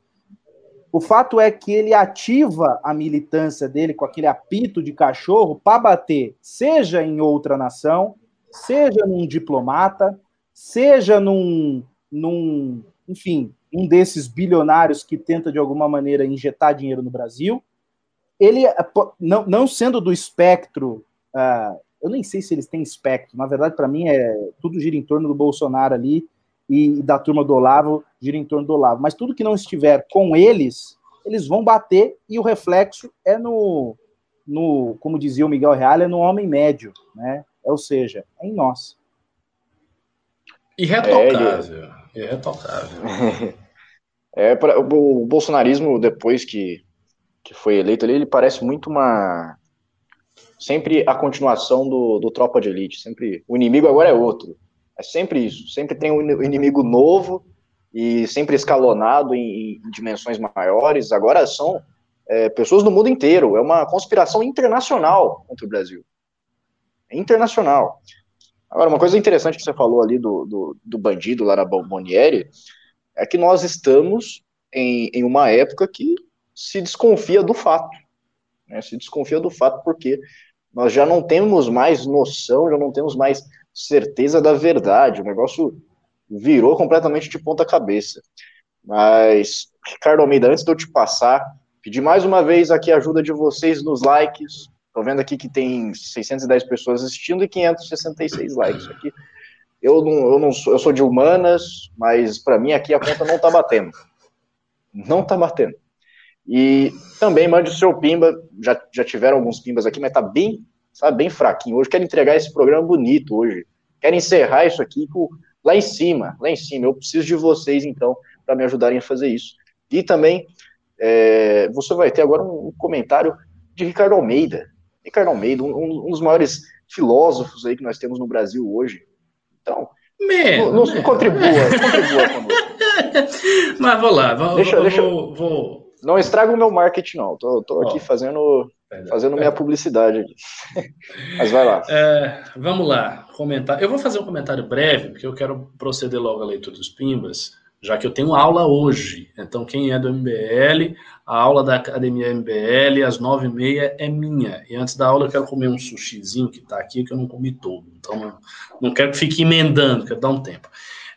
o fato é que ele ativa a militância dele com aquele apito de cachorro para bater, seja em outra nação, seja num diplomata, seja num, num, enfim, um desses bilionários que tenta de alguma maneira injetar dinheiro no Brasil, ele, é, não, não sendo do espectro, uh, eu nem sei se eles têm espectro, na verdade, para mim, é tudo gira em torno do Bolsonaro ali e, da turma do Olavo gira em torno do Olavo. Mas tudo que não estiver com eles, eles vão bater e o reflexo é no, no como dizia o Miguel Real, é no homem médio, né? ou seja, é em nós. Irretocável. É, Irretocável. É, pra, o bolsonarismo, depois que, que foi eleito ali, ele parece muito uma. Sempre a continuação do, do Tropa de Elite. Sempre o inimigo agora é outro. É sempre isso. Sempre tem um inimigo novo e sempre escalonado em, em dimensões maiores. Agora são é, pessoas do mundo inteiro. É uma conspiração internacional contra o Brasil. É internacional. Agora, uma coisa interessante que você falou ali do, do, do bandido lá na Bombonieri é que nós estamos em, em uma época que se desconfia do fato. Né? Se desconfia do fato porque nós já não temos mais noção, já não temos mais certeza da verdade. O negócio virou completamente de ponta cabeça. Mas, Ricardo Almeida, antes de eu te passar, pedir mais uma vez aqui a ajuda de vocês nos likes. Estou vendo aqui que tem 610 pessoas assistindo e 566 likes aqui. Eu não, eu não sou, eu sou de humanas, mas para mim aqui a conta não está batendo. Não está batendo. E também mande o seu pimba. Já, já tiveram alguns pimbas aqui, mas tá bem, sabe, bem fraquinho. Hoje quero entregar esse programa bonito hoje. Quero encerrar isso aqui com, lá em cima, lá em cima. Eu preciso de vocês então para me ajudarem a fazer isso. E também é, você vai ter agora um, comentário de Ricardo Almeida. Ricardo Almeida, um, um dos maiores filósofos aí que nós temos no Brasil hoje. Então, Mesmo, nos, contribua, contribua conosco. Mas vou lá, vou, deixa, vou, deixa, vou, Não estraga o meu marketing, não. Tô, tô aqui fazendo, fazendo minha publicidade. Mas vai lá. É, vamos lá, comentar. Eu vou fazer um comentário breve, porque eu quero proceder logo à leitura dos Pimbas já que eu tenho aula hoje. Então, quem é do MBL, a aula da Academia MBL, às nove e meia, é minha. E antes da aula, eu quero comer um sushizinho que está aqui, que eu não comi todo. Então, não, não quero que fique emendando, quero dar um tempo.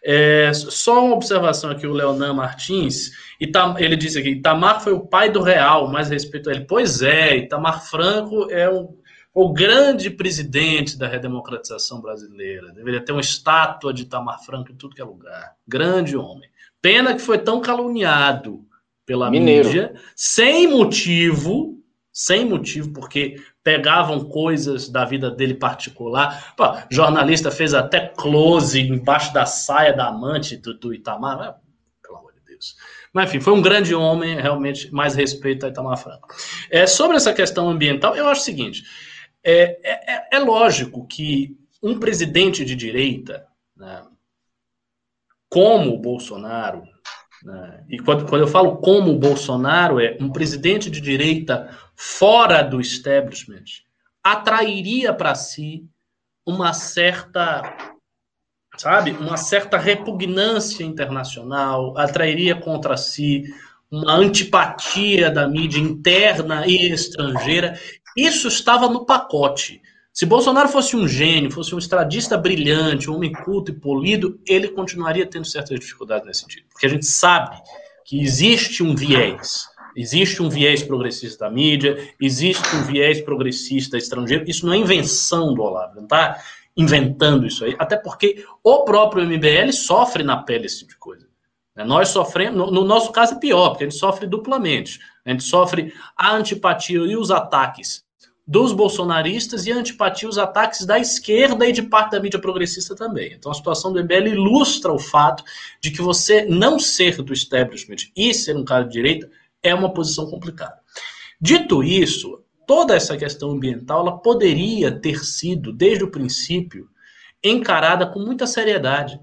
É, só uma observação aqui, o Leonan Martins, Itam, ele disse aqui, Itamar foi o pai do real, mais respeito a ele. Pois é, Itamar Franco é um, o grande presidente da redemocratização brasileira. Deveria ter uma estátua de Itamar Franco em tudo que é lugar. Grande homem. Pena que foi tão caluniado pela Mineiro. mídia, sem motivo, sem motivo, porque pegavam coisas da vida dele particular. Pô, jornalista fez até close embaixo da saia da amante do, do Itamar. Ah, pelo amor de Deus. Mas, enfim, foi um grande homem, realmente, mais respeito a Itamar Franco. É, sobre essa questão ambiental, eu acho o seguinte: é, é, é lógico que um presidente de direita, né, como o Bolsonaro, né? e quando, quando eu falo como o Bolsonaro, é um presidente de direita fora do establishment, atrairia para si uma certa, sabe, uma certa repugnância internacional, atrairia contra si uma antipatia da mídia interna e estrangeira. Isso estava no pacote. Se Bolsonaro fosse um gênio, fosse um estradista brilhante, um homem culto e polido, ele continuaria tendo certas dificuldades nesse sentido. Porque a gente sabe que existe um viés. Existe um viés progressista da mídia, existe um viés progressista estrangeiro. Isso não é invenção do Olavo, não está inventando isso aí. Até porque o próprio MBL sofre na pele esse tipo de coisa. Né? Nós sofremos, no nosso caso é pior, porque a gente sofre duplamente. A gente sofre a antipatia e os ataques dos bolsonaristas e antipatia os ataques da esquerda e de parte da mídia progressista também. Então a situação do MBL ilustra o fato de que você não ser do establishment e ser um cara de direita é uma posição complicada. Dito isso, toda essa questão ambiental ela poderia ter sido, desde o princípio, encarada com muita seriedade,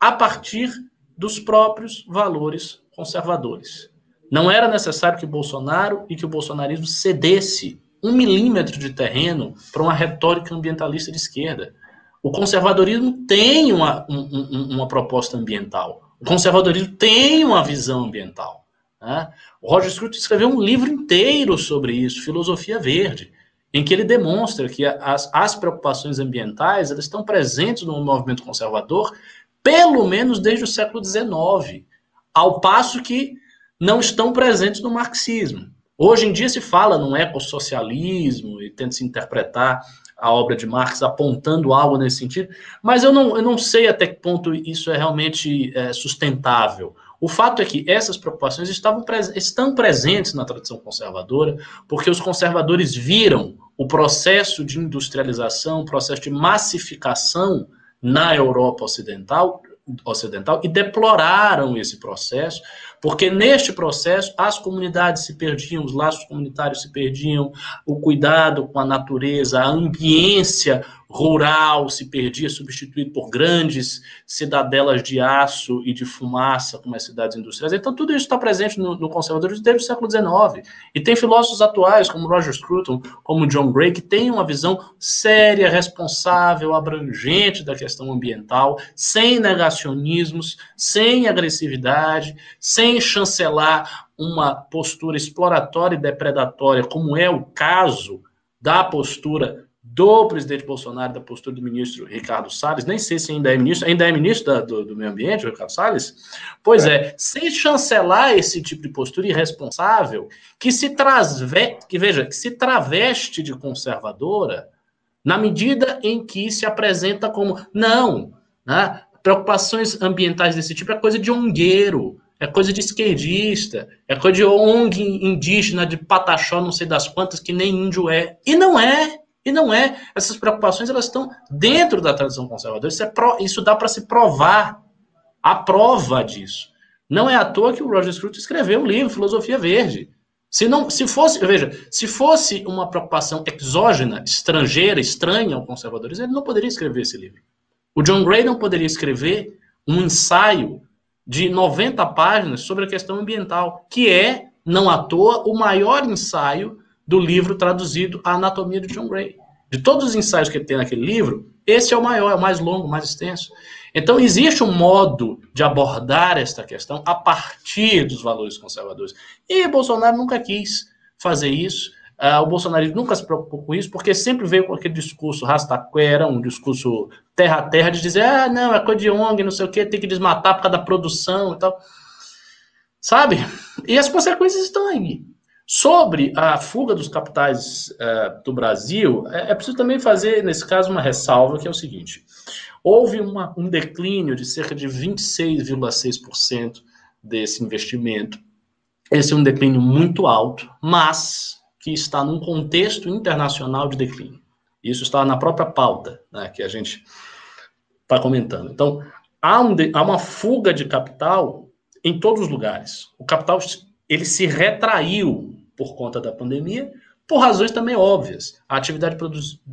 a partir dos próprios valores conservadores. Não era necessário que Bolsonaro e que o bolsonarismo cedesse um milímetro de terreno para uma retórica ambientalista de esquerda. O conservadorismo tem uma, um, uma proposta ambiental. O conservadorismo tem uma visão ambiental. Né? O Roger Scruton escreveu um livro inteiro sobre isso, Filosofia Verde, em que ele demonstra que as, as preocupações ambientais elas estão presentes no movimento conservador pelo menos desde o século XIX, ao passo que não estão presentes no marxismo. Hoje em dia se fala num ecossocialismo e tenta se interpretar a obra de Marx apontando algo nesse sentido, mas eu não, eu não sei até que ponto isso é realmente é, sustentável. O fato é que essas preocupações estavam, estão presentes na tradição conservadora, porque os conservadores viram o processo de industrialização, o processo de massificação na Europa Ocidental, ocidental e deploraram esse processo, porque neste processo as comunidades se perdiam, os laços comunitários se perdiam, o cuidado com a natureza, a ambiência rural se perdia, substituído por grandes cidadelas de aço e de fumaça, como as cidades industriais. Então, tudo isso está presente no, no conservadorismo desde o século XIX. E tem filósofos atuais, como Roger Scruton, como John Gray, que têm uma visão séria, responsável, abrangente da questão ambiental, sem negacionismos, sem agressividade, sem chancelar uma postura exploratória e depredatória, como é o caso da postura do presidente Bolsonaro, da postura do ministro Ricardo Salles, nem sei se ainda é ministro, ainda é ministro da, do, do, meio ambiente, o Ricardo Salles? Pois é. é, sem chancelar esse tipo de postura irresponsável, que se trasve, que veja, que se traveste de conservadora, na medida em que se apresenta como, não, né, preocupações ambientais desse tipo é coisa de ongueiro, é coisa de esquerdista, é coisa de ONG indígena, de pataxó, não sei das quantas, que nem índio é. E não é. E não é. Essas preocupações elas estão dentro da tradição conservadora. Isso, é pro, isso dá para se provar. A prova disso. Não é à toa que o Roger Scruton escreveu um livro, Filosofia Verde. Se não, se fosse, veja, se fosse uma preocupação exógena, estrangeira, estranha ao conservadorismo, ele não poderia escrever esse livro. O John Gray não poderia escrever um ensaio de 90 páginas sobre a questão ambiental, que é, não à toa, o maior ensaio do livro traduzido A Anatomia de John Gray. De todos os ensaios que tem naquele livro, esse é o maior, é o mais longo, mais extenso. Então, existe um modo de abordar esta questão a partir dos valores conservadores. E Bolsonaro nunca quis fazer isso. Uh, o Bolsonaro nunca se preocupou com isso, porque sempre veio com aquele discurso rastaquera, um discurso terra a terra, de dizer, ah, não, é coisa de ONG, não sei o quê, tem que desmatar por causa da produção e tal. Sabe? E as consequências estão aí. Sobre a fuga dos capitais uh, do Brasil, é, é, preciso também fazer, nesse caso, uma ressalva, que é o seguinte: houve uma, um declínio de cerca de 26,6% desse investimento. Esse é um declínio muito alto, mas que está num contexto internacional de declínio. Isso está na própria pauta né, que a gente está comentando. Então, há, um de, há uma fuga de capital em todos os lugares. O capital ele se retraiu por conta da pandemia, por razões também óbvias. A atividade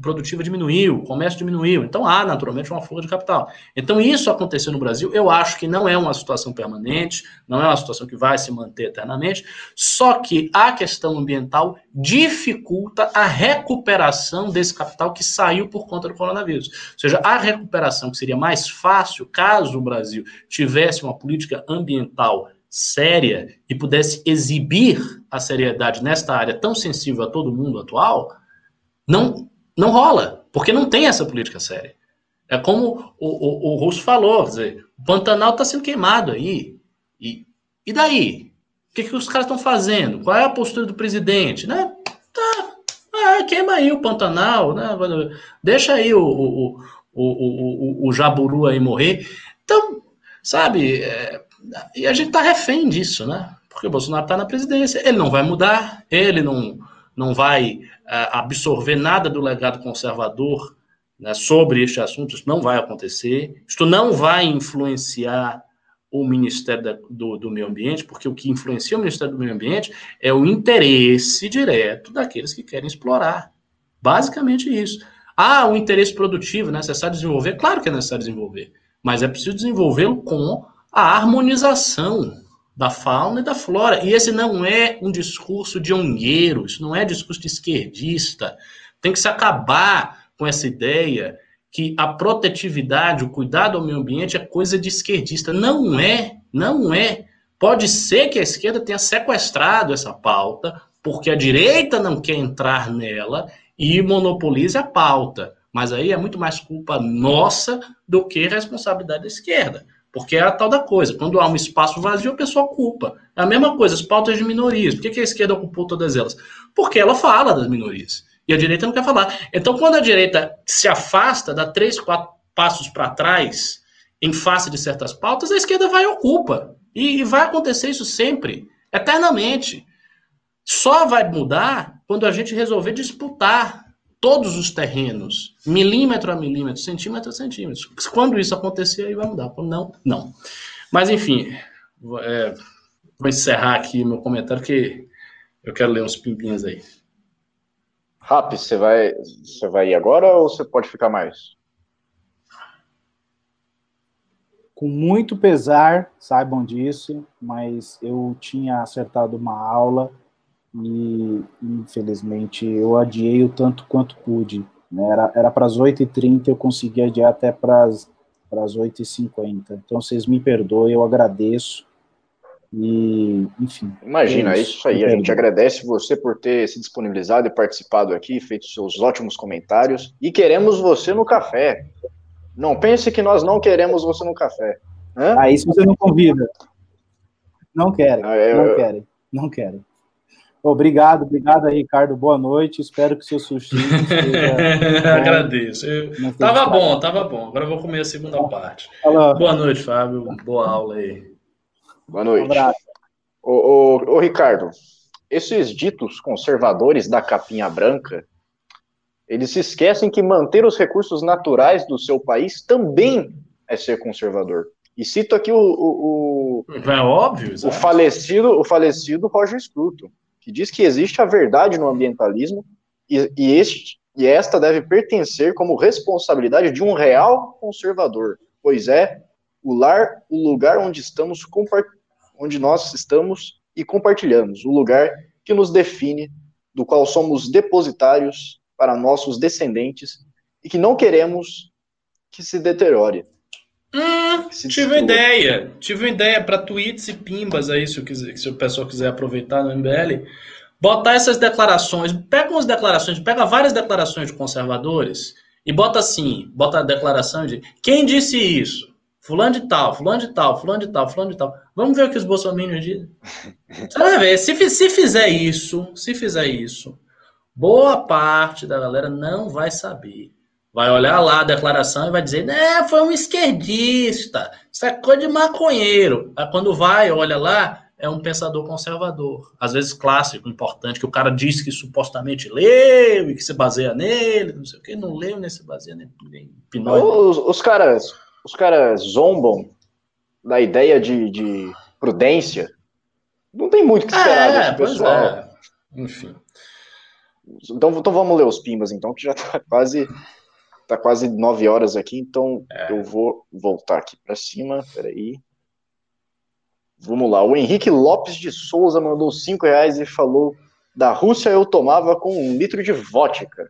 produtiva diminuiu, o comércio diminuiu, então há naturalmente uma fuga de capital. Então isso aconteceu no Brasil, eu acho que não é uma situação permanente, não é uma situação que vai se manter eternamente, só que a questão ambiental dificulta a recuperação desse capital que saiu por conta do coronavírus. Ou seja, a recuperação que seria mais fácil caso o Brasil tivesse uma política ambiental séria e pudesse exibir a seriedade nesta área tão sensível a todo mundo atual, não, não rola, porque não tem essa política séria. É como o, o, o Russo falou, dizer, o Pantanal está sendo queimado aí. E, e daí? O que, que os caras estão fazendo? Qual é a postura do presidente? Né? Tá, ah, queima aí o Pantanal, né? deixa aí o, o, o, o, o, Jaburu aí morrer. Então, sabe, é, e a gente está refém disso, né? Porque o Bolsonaro está na presidência, ele não vai mudar, ele não, não vai uh, absorver nada do legado conservador né, sobre este assunto, isso não vai acontecer, isto não vai influenciar o Ministério da, do, do Meio Ambiente, porque o que influencia o Ministério do Meio Ambiente é o interesse direto daqueles que querem explorar. Basicamente isso. Ah, o interesse produtivo, né? necessário desenvolver? Claro que é necessário desenvolver, mas é preciso desenvolvê-lo com a harmonização da fauna e da flora. E esse não é um discurso de ongueiro, isso não é discurso de esquerdista. Tem que se acabar com essa ideia que a protetividade, o cuidado ao meio ambiente é coisa de esquerdista. Não é, não é. Pode ser que a esquerda tenha sequestrado essa pauta, porque a direita não quer entrar nela e monopolize a pauta. Mas aí é muito mais culpa nossa do que responsabilidade da esquerda. Porque é a tal da coisa. Quando há um espaço vazio, a pessoa ocupa. É a mesma coisa, as pautas de minorias. Por que a esquerda ocupou todas elas? Porque ela fala das minorias. E a direita não quer falar. Então, quando a direita se afasta, dá três, quatro passos para trás, em face de certas pautas, a esquerda vai e ocupa. E, e vai acontecer isso sempre, eternamente. Só vai mudar quando a gente resolver disputar todos os terrenos, milímetro a milímetro, centímetro a centímetro. Quando isso acontecer, aí vai mudar. Quando não, não. Mas, enfim, é, vou encerrar aqui meu comentário, que eu quero ler uns pimpinhos aí. Rap, você vai, você vai ir agora ou você pode ficar mais? Com muito pesar, saibam disso, mas eu tinha acertado uma aula e, infelizmente, eu adiei o tanto quanto pude. Né? Era para as 8h30, eu consegui adiar até para as 8h50. Então, vocês me perdoem, eu agradeço. E, enfim. Imagina, é isso, isso aí. A gente agradece você por ter se disponibilizado e participado aqui, feito seus ótimos comentários. E queremos você no café. Não pense que nós não queremos você no café. Hã? Aí se você não convida. Não querem, ah, eu... não querem, não querem. Obrigado, obrigado aí, Ricardo. Boa noite. Espero que seu sushi esteja... Agradeço. Eu... Tava bom, tava bom. Agora eu vou comer a segunda parte. Boa noite, Fábio. Boa aula aí. Boa noite. Um abraço. Ô, ô, ô, Ricardo, esses ditos conservadores da capinha branca, eles se esquecem que manter os recursos naturais do seu país também é ser conservador. E cito aqui o, o, o é óbvio, o falecido, o falecido Roger Scruton, que diz que existe a verdade no ambientalismo e, e, este, e esta deve pertencer como responsabilidade de um real conservador, pois é o lar, o lugar onde estamos onde nós estamos e compartilhamos, o lugar que nos define, do qual somos depositários para nossos descendentes e que não queremos que se deteriore. Hum, tive uma ideia. Tive uma ideia para tweets e pimbas aí, se o, quiser, se o pessoal quiser aproveitar no MBL. Botar essas declarações, pega umas declarações, pega várias declarações de conservadores e bota assim, bota a declaração de quem disse isso? Fulano de tal, fulano de tal, fulano de tal, fulano de tal. Vamos ver o que os bolsominions dizem. Você vai ver, se, se fizer isso, se fizer isso, boa parte da galera não vai saber. Vai olhar lá a declaração e vai dizer, né, foi um esquerdista, isso é coisa de maconheiro. Aí quando vai, olha lá, é um pensador conservador. Às vezes clássico, importante, que o cara diz que supostamente leu e que se baseia nele, não sei o que, não leu nem se baseia nem Os, os caras os caras zombam da ideia de, de prudência. Não tem muito o que esperar é, desse pessoal. É. Enfim. Então, então vamos ler os pimbas, então, que já tá quase tá quase nove horas aqui, então é. eu vou voltar aqui para cima, peraí. Vamos lá, o Henrique Lopes de Souza mandou cinco reais e falou da Rússia eu tomava com um litro de vodka.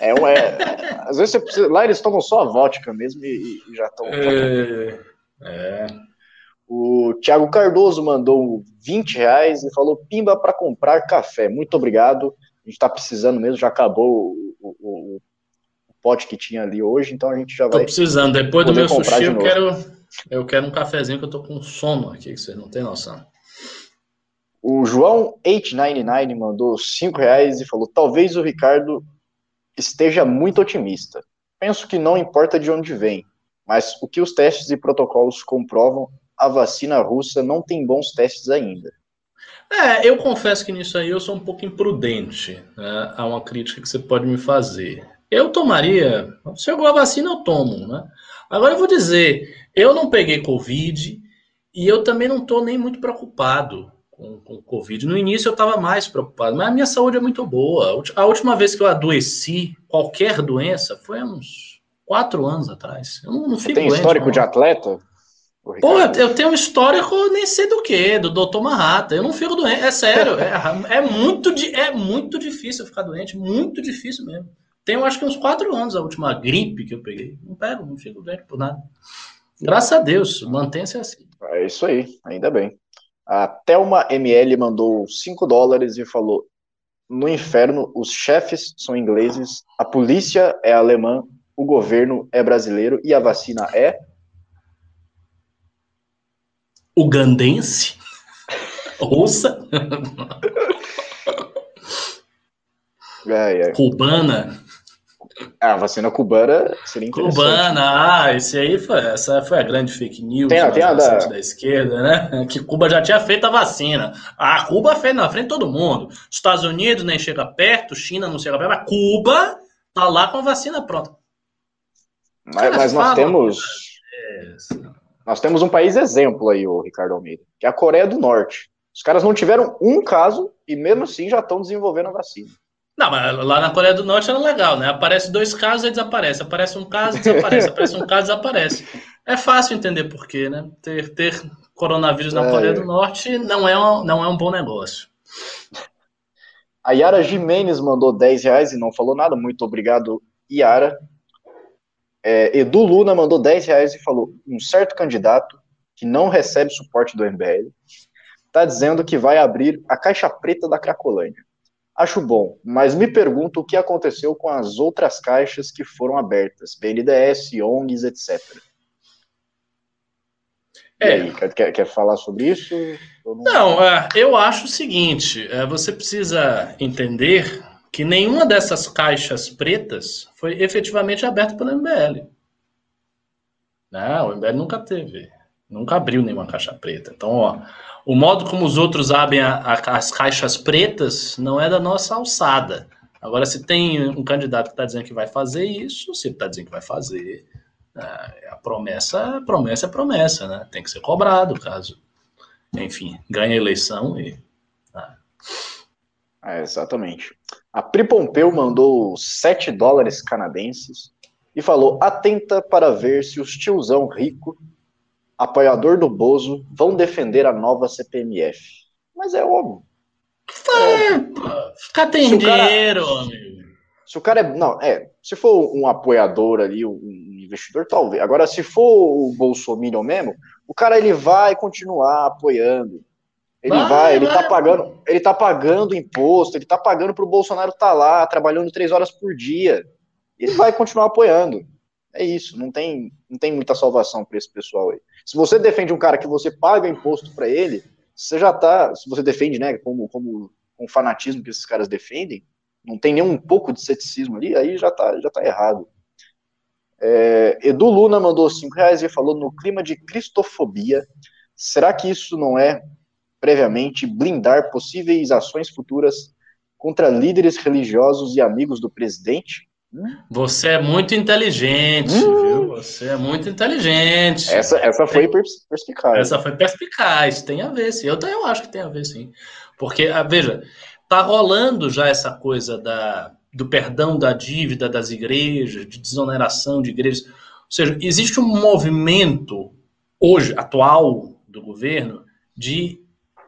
É, é, às vezes você precisa, lá eles tomam só a vodka mesmo e, e já estão. É, é. O Thiago Cardoso mandou 20 reais e falou: Pimba para comprar café. Muito obrigado. A gente está precisando mesmo, já acabou o, o, o, pote que tinha ali hoje, então a gente já vai. Tô precisando. Depois do meu sushi, de eu quero, eu quero um cafezinho que eu tô com sono aqui, que vocês não têm noção. O João 899 mandou 5 reais e falou: talvez o Ricardo esteja muito otimista. Penso que não importa de onde vem, mas o que os testes e protocolos comprovam, a vacina russa não tem bons testes ainda. É, eu confesso que nisso aí eu sou um pouco imprudente. Né? Há uma crítica que você pode me fazer. Eu tomaria, se chegou a vacina, eu tomo, né? Agora eu vou dizer, eu não peguei Covid e eu também não estou nem muito preocupado com, com Covid. No início eu estava mais preocupado, mas a minha saúde é muito boa. A última vez que eu adoeci qualquer doença foi há uns quatro anos atrás. Eu não, não fico tem doente, histórico não. de atleta? Pô, eu tenho um histórico nem sei do que, do doutor Marrata. Eu não fico doente, é sério. é, é, muito, é muito difícil ficar doente, muito difícil mesmo. Tenho acho que uns quatro anos a última gripe que eu peguei. Não pego, não fico doente por nada. Graças a Deus, mantenha-se assim. É isso aí, ainda bem. A Thelma ML mandou 5 dólares e falou: No inferno, os chefes são ingleses, a polícia é alemã, o governo é brasileiro e a vacina é. Ugandense? Russa? É. Cubana? A vacina cubana seria. Cubana, ah, esse aí foi, essa foi a grande fake news Tem a- tem a da- da esquerda, né? Que Cuba já tinha feito a vacina. Ah, Cuba fez na frente de todo mundo. Estados Unidos nem chega perto, China não chega perto, mas Cuba tá lá com a vacina pronta. Mas, mas nós temos nós temos um país exemplo aí, o Ricardo Almeida, que é a Coreia do Norte. Os caras não tiveram um caso e mesmo assim já estão desenvolvendo a vacina. Não, mas lá na Coreia do Norte era legal, né? Aparece dois casos e desaparece. Aparece um caso, desaparece. Aparece um caso, desaparece. É fácil entender por quê, né? Ter, ter coronavírus na É. Coreia do Norte não é, um, não é um bom negócio. A Yara Jimenez mandou 10 reais e não falou nada. Muito obrigado, Yara. É, Edu Luna mandou 10 reais e falou: um certo candidato que não recebe suporte do MBL está dizendo que vai abrir a caixa preta da Cracolândia. Acho bom, mas me pergunto o que aconteceu com as outras caixas que foram abertas, BNDES, ONGs, etc. É. aí, quer, quer- falar sobre isso? Não- Não, é, eu acho o seguinte: é, você precisa entender que nenhuma dessas caixas pretas foi efetivamente aberta pelo MBL. Não, o MBL nunca teve, nunca abriu nenhuma caixa preta. Então, ó, o modo como os outros abrem a- a- as caixas pretas não é da nossa alçada. Agora, se tem um candidato que está dizendo que vai fazer isso, se ele está dizendo que vai fazer, é, a promessa, promessa é promessa, né? Tem que ser cobrado, caso enfim, ganha a eleição e. É, exatamente. A Pri Pompeu mandou 7 dólares canadenses e falou: atenta para ver se os tiozão rico, apoiador do Bozo, vão defender a nova CPMF. Mas é óbvio. É, pô, ficar tem Se o cara- dinheiro, amigo. Se o cara é. Não, é. Se for um apoiador ali, um investidor, talvez. Agora, se for o Bolsonaro mesmo, o cara ele vai continuar apoiando. Ele Vai, vai, ele vai. tá pagando, ele tá pagando imposto, ele tá pagando pro Bolsonaro estar lá, trabalhando três horas por dia. Ele vai continuar apoiando. É isso, não tem, não tem muita salvação para esse pessoal aí. Se você defende um cara que você paga imposto para ele, você já tá, se você defende, né, como, como com fanatismo que esses caras defendem, não tem nem um pouco de ceticismo ali, aí já tá, já tá errado. É, Edu Luna mandou cinco reais e falou no clima de cristofobia, será que isso não é previamente blindar possíveis ações futuras contra líderes religiosos e amigos do presidente? Você é muito inteligente, Hum. viu? Você é muito inteligente. Essa, essa foi pers- perspicaz. Essa foi perspicaz, tem a ver, sim. Eu, eu acho que tem a ver, sim. Porque, ah, veja, tá rolando já essa coisa da, do perdão da dívida das igrejas, de desoneração de igrejas. Ou seja, existe um movimento hoje, atual, do governo, de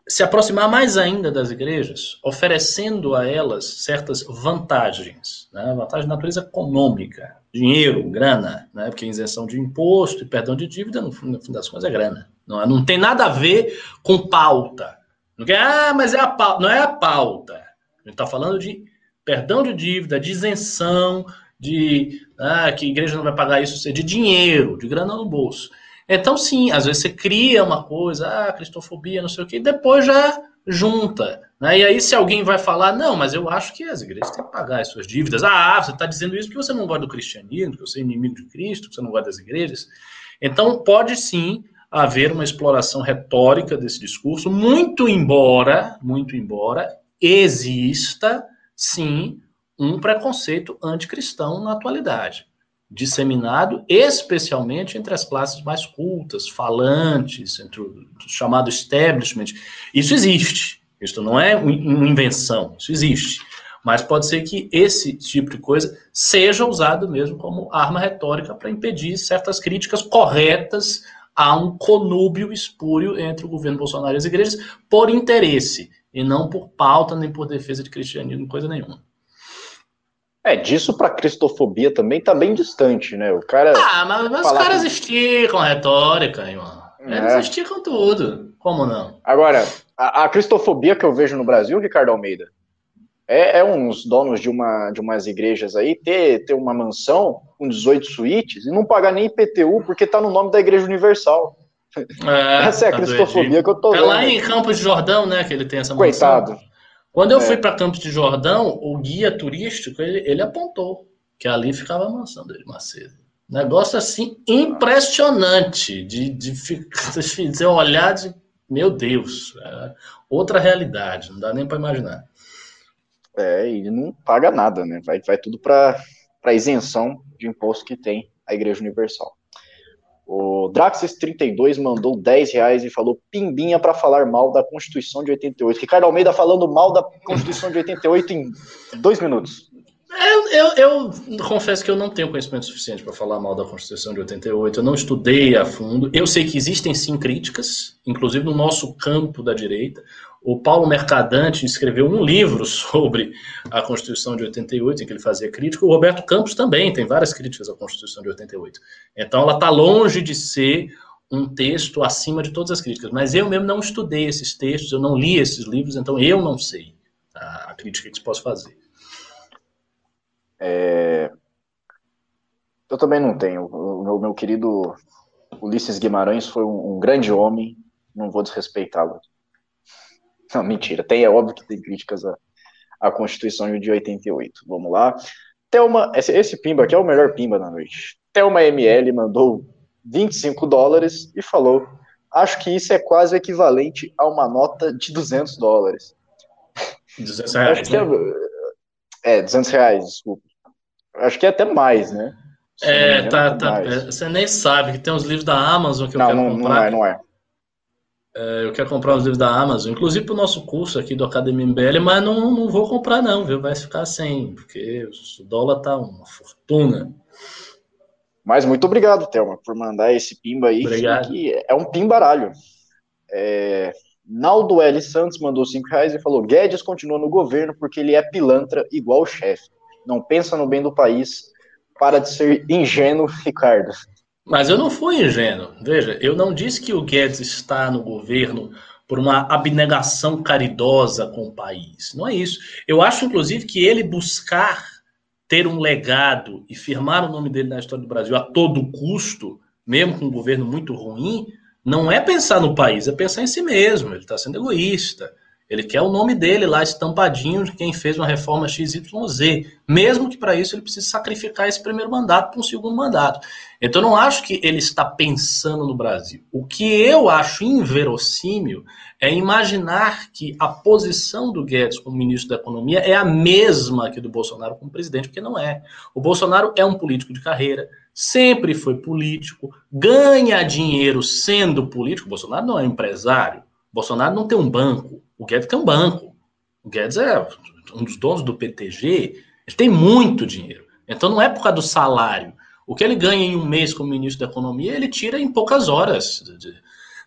se aproximar mais ainda das igrejas, oferecendo a elas certas vantagens, né? vantagem de natureza econômica, dinheiro, grana, né? porque isenção de imposto e perdão de dívida, no fim, no fim das contas, é grana. Não, é- não tem nada a ver com pauta. Não quer, ah, mas é a pauta. Não é a pauta. A gente está falando de perdão de dívida, de isenção, de ah, que a igreja não vai pagar isso, seja, de dinheiro, de grana no bolso. Então, sim, às vezes você cria uma coisa, ah, cristofobia, não sei o quê, e depois já junta. Né? E aí, se alguém vai falar, não, mas eu acho que as igrejas têm que pagar as suas dívidas. Ah, você está dizendo isso porque você não gosta do cristianismo, porque você é inimigo de Cristo, que você não gosta das igrejas. Então, pode sim haver uma exploração retórica desse discurso, muito embora, muito embora exista, sim, um preconceito anticristão na atualidade disseminado especialmente entre as classes mais cultas, falantes, entre o chamado establishment. Isso existe. Isso não é uma invenção, isso existe. Mas pode ser que esse tipo de coisa seja usado mesmo como arma retórica para impedir certas críticas corretas a um conúbio espúrio entre o governo Bolsonaro e as igrejas por interesse, e não por pauta nem por defesa de cristianismo, coisa nenhuma. É, disso pra cristofobia também tá bem distante, né? O cara. Ah, mas, mas os caras que- esticam a retórica, irmão. Eles É. esticam tudo. Como não? Agora, a, a cristofobia que eu vejo no Brasil, Ricardo Almeida, é, é uns donos de, uma, de umas igrejas aí ter, ter uma mansão com 18 suítes e não pagar nem IPTU porque tá no nome da Igreja Universal. É, Essa é a tá cristofobia doidinho. que eu tô É vendo. lá em Campos de Jordão, né, que ele tem essa mansão. Coitado. Quando eu É. fui para Campos de Jordão, o guia turístico, ele, ele apontou. que ali ficava a mansão dele, Macedo. Negócio assim impressionante de, de, de, de olhar de meu Deus, é outra realidade, não dá nem para imaginar. É, e não paga nada, né? Vai, vai tudo para isenção de imposto que tem a Igreja Universal. O Draxis32 mandou 10 reais e falou pimbinha para falar mal da Constituição de 88. Ricardo Almeida falando mal da Constituição de 88 em dois minutos. Eu, eu, eu, confesso que eu não tenho conhecimento suficiente para falar mal da Constituição de 88. Eu não estudei a fundo. Eu sei que existem sim críticas, inclusive no nosso campo da direita. O Paulo Mercadante escreveu um livro sobre a Constituição de 88, em que ele fazia crítica. O Roberto Campos também tem várias críticas à Constituição de 88. Então, ela está longe de ser um texto acima de todas as críticas. Mas eu mesmo não estudei esses textos, eu não li esses livros, então eu não sei a, crítica que posso fazer. É... Eu também não tenho. O meu, meu querido Ulisses Guimarães foi um, um grande homem, não vou desrespeitá-lo. Não, mentira. Tem, é óbvio que tem críticas à, à Constituição de 88. Vamos lá. Thelma, esse, esse pimba aqui é o melhor pimba da noite. Thelma ML mandou 25 dólares e falou: Acho que isso é quase equivalente a uma nota de 200 dólares. 200 reais. Acho que é, né? é, 200 reais, desculpa. Acho que é até mais, né? é, tá, tá. Mais. Você nem sabe que tem uns livros da Amazon que eu não, quero não, comprar. Não é, não é. É, eu quero comprar os livros da Amazon, inclusive para o nosso curso aqui do Academia MBL, mas não, não vou comprar não, viu? Vai ficar sem, porque o dólar tá uma fortuna. Mas muito obrigado, Thelma, por mandar esse pimba aí. Obrigado. Que é um pimbaralho. É... Naldo L. Santos mandou 5 reais e falou: Guedes continua no governo porque ele é pilantra igual o chefe. Não pensa no bem do país. Para de ser ingênuo, Ricardo. Mas eu não fui ingênuo. Veja, eu não disse que o Guedes está no governo por uma abnegação caridosa com o país. Não é isso. Eu acho, inclusive, que ele buscar ter um legado e firmar o nome dele na história do Brasil a todo custo, mesmo com um governo muito ruim, não é pensar no país, é pensar em si mesmo. Ele está sendo egoísta. Ele quer o nome dele lá estampadinho de quem fez uma reforma XYZ, mesmo que para isso ele precise sacrificar esse primeiro mandato para um segundo mandato. Então, eu não acho que ele está pensando no Brasil. O que eu acho inverossímil é imaginar que a posição do Guedes como ministro da Economia é a mesma que do Bolsonaro como presidente, porque não é. O Bolsonaro é um político de carreira, sempre foi político, ganha dinheiro sendo político. O Bolsonaro não é empresário, o Bolsonaro não tem um banco. O Guedes tem um banco. O Guedes é um dos donos do PTG. Ele tem muito dinheiro. Então não é por causa do salário. O que ele ganha em um mês como ministro da Economia, ele tira em poucas horas.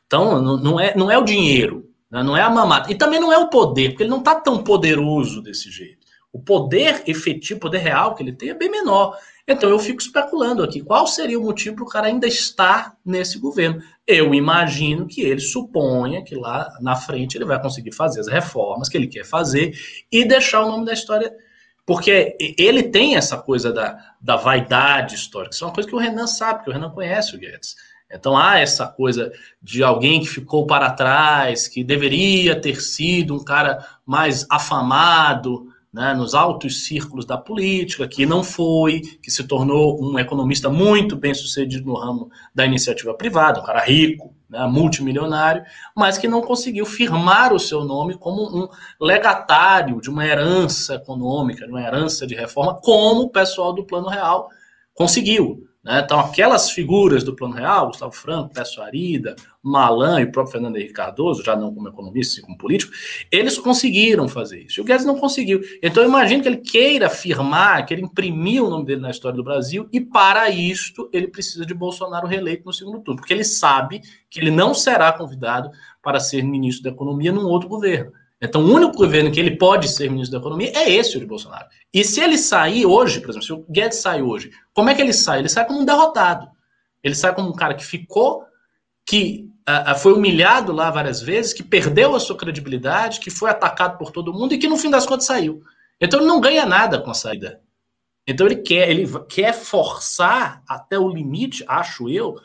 Então não é, não é o dinheiro, né? não é a mamata. E também não é o poder, porque ele não está tão poderoso desse jeito. O poder efetivo, o poder real que ele tem é bem menor. Então eu fico especulando aqui, qual seria o motivo para o cara ainda estar nesse governo? Eu imagino que ele suponha que lá na frente ele vai conseguir fazer as reformas que ele quer fazer e deixar o nome da história. Porque ele tem essa coisa da, da vaidade histórica. Isso é uma coisa que o Renan sabe, que o Renan conhece o Guedes. Então há essa coisa de alguém que ficou para trás, que deveria ter sido um cara mais afamado, né, nos altos círculos da política, que não foi, que se tornou um economista muito bem sucedido no ramo da iniciativa privada, um cara rico, né, multimilionário, mas que não conseguiu firmar o seu nome como um legatário de uma herança econômica, de uma herança de reforma, como o pessoal do Plano Real conseguiu. Né? Então, aquelas figuras do Plano Real, Gustavo Franco, Pécio Arida, Malan e o próprio Fernando Henrique Cardoso, já não como economista, sim como político, eles conseguiram fazer isso. E o Guedes não conseguiu. Então, eu imagino que ele queira afirmar, que ele imprimiu o nome dele na história do Brasil, e para isto ele precisa de Bolsonaro reeleito no segundo turno, porque ele sabe que ele não será convidado para ser ministro da Economia num outro governo. Então, o único governo que ele pode ser ministro da Economia é esse, o de Bolsonaro. E se ele sair hoje, por exemplo, se o Guedes sair hoje, como é que ele sai? Ele sai como um derrotado. Ele sai como um cara que ficou, que uh, foi humilhado lá várias vezes, que perdeu a sua credibilidade, que foi atacado por todo mundo e que no fim das contas saiu. Então, ele não ganha nada com a saída. Então, ele quer, ele quer forçar até o limite, acho eu,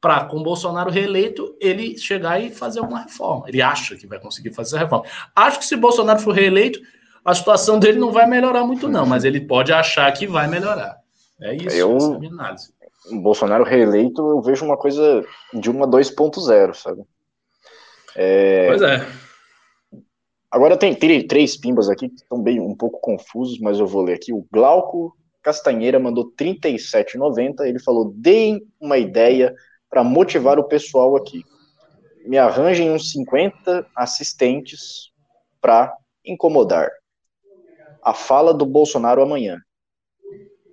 para, com Bolsonaro reeleito, ele chegar e fazer alguma reforma. Ele acha que vai conseguir fazer essa reforma. Acho que se Bolsonaro for reeleito, a situação dele não vai melhorar muito, não, mas ele pode achar que vai melhorar. É isso, eu, essa é a minha análise. O Bolsonaro reeleito, eu vejo uma coisa de uma 2.0, sabe? É... Pois é. Agora tem três pimbas aqui que estão bem um pouco confusos, mas eu vou ler aqui. O Glauco Castanheira mandou 37,90. Ele falou: deem uma ideia para motivar o pessoal aqui. Me arranjem uns 50 assistentes para incomodar. A fala do Bolsonaro amanhã.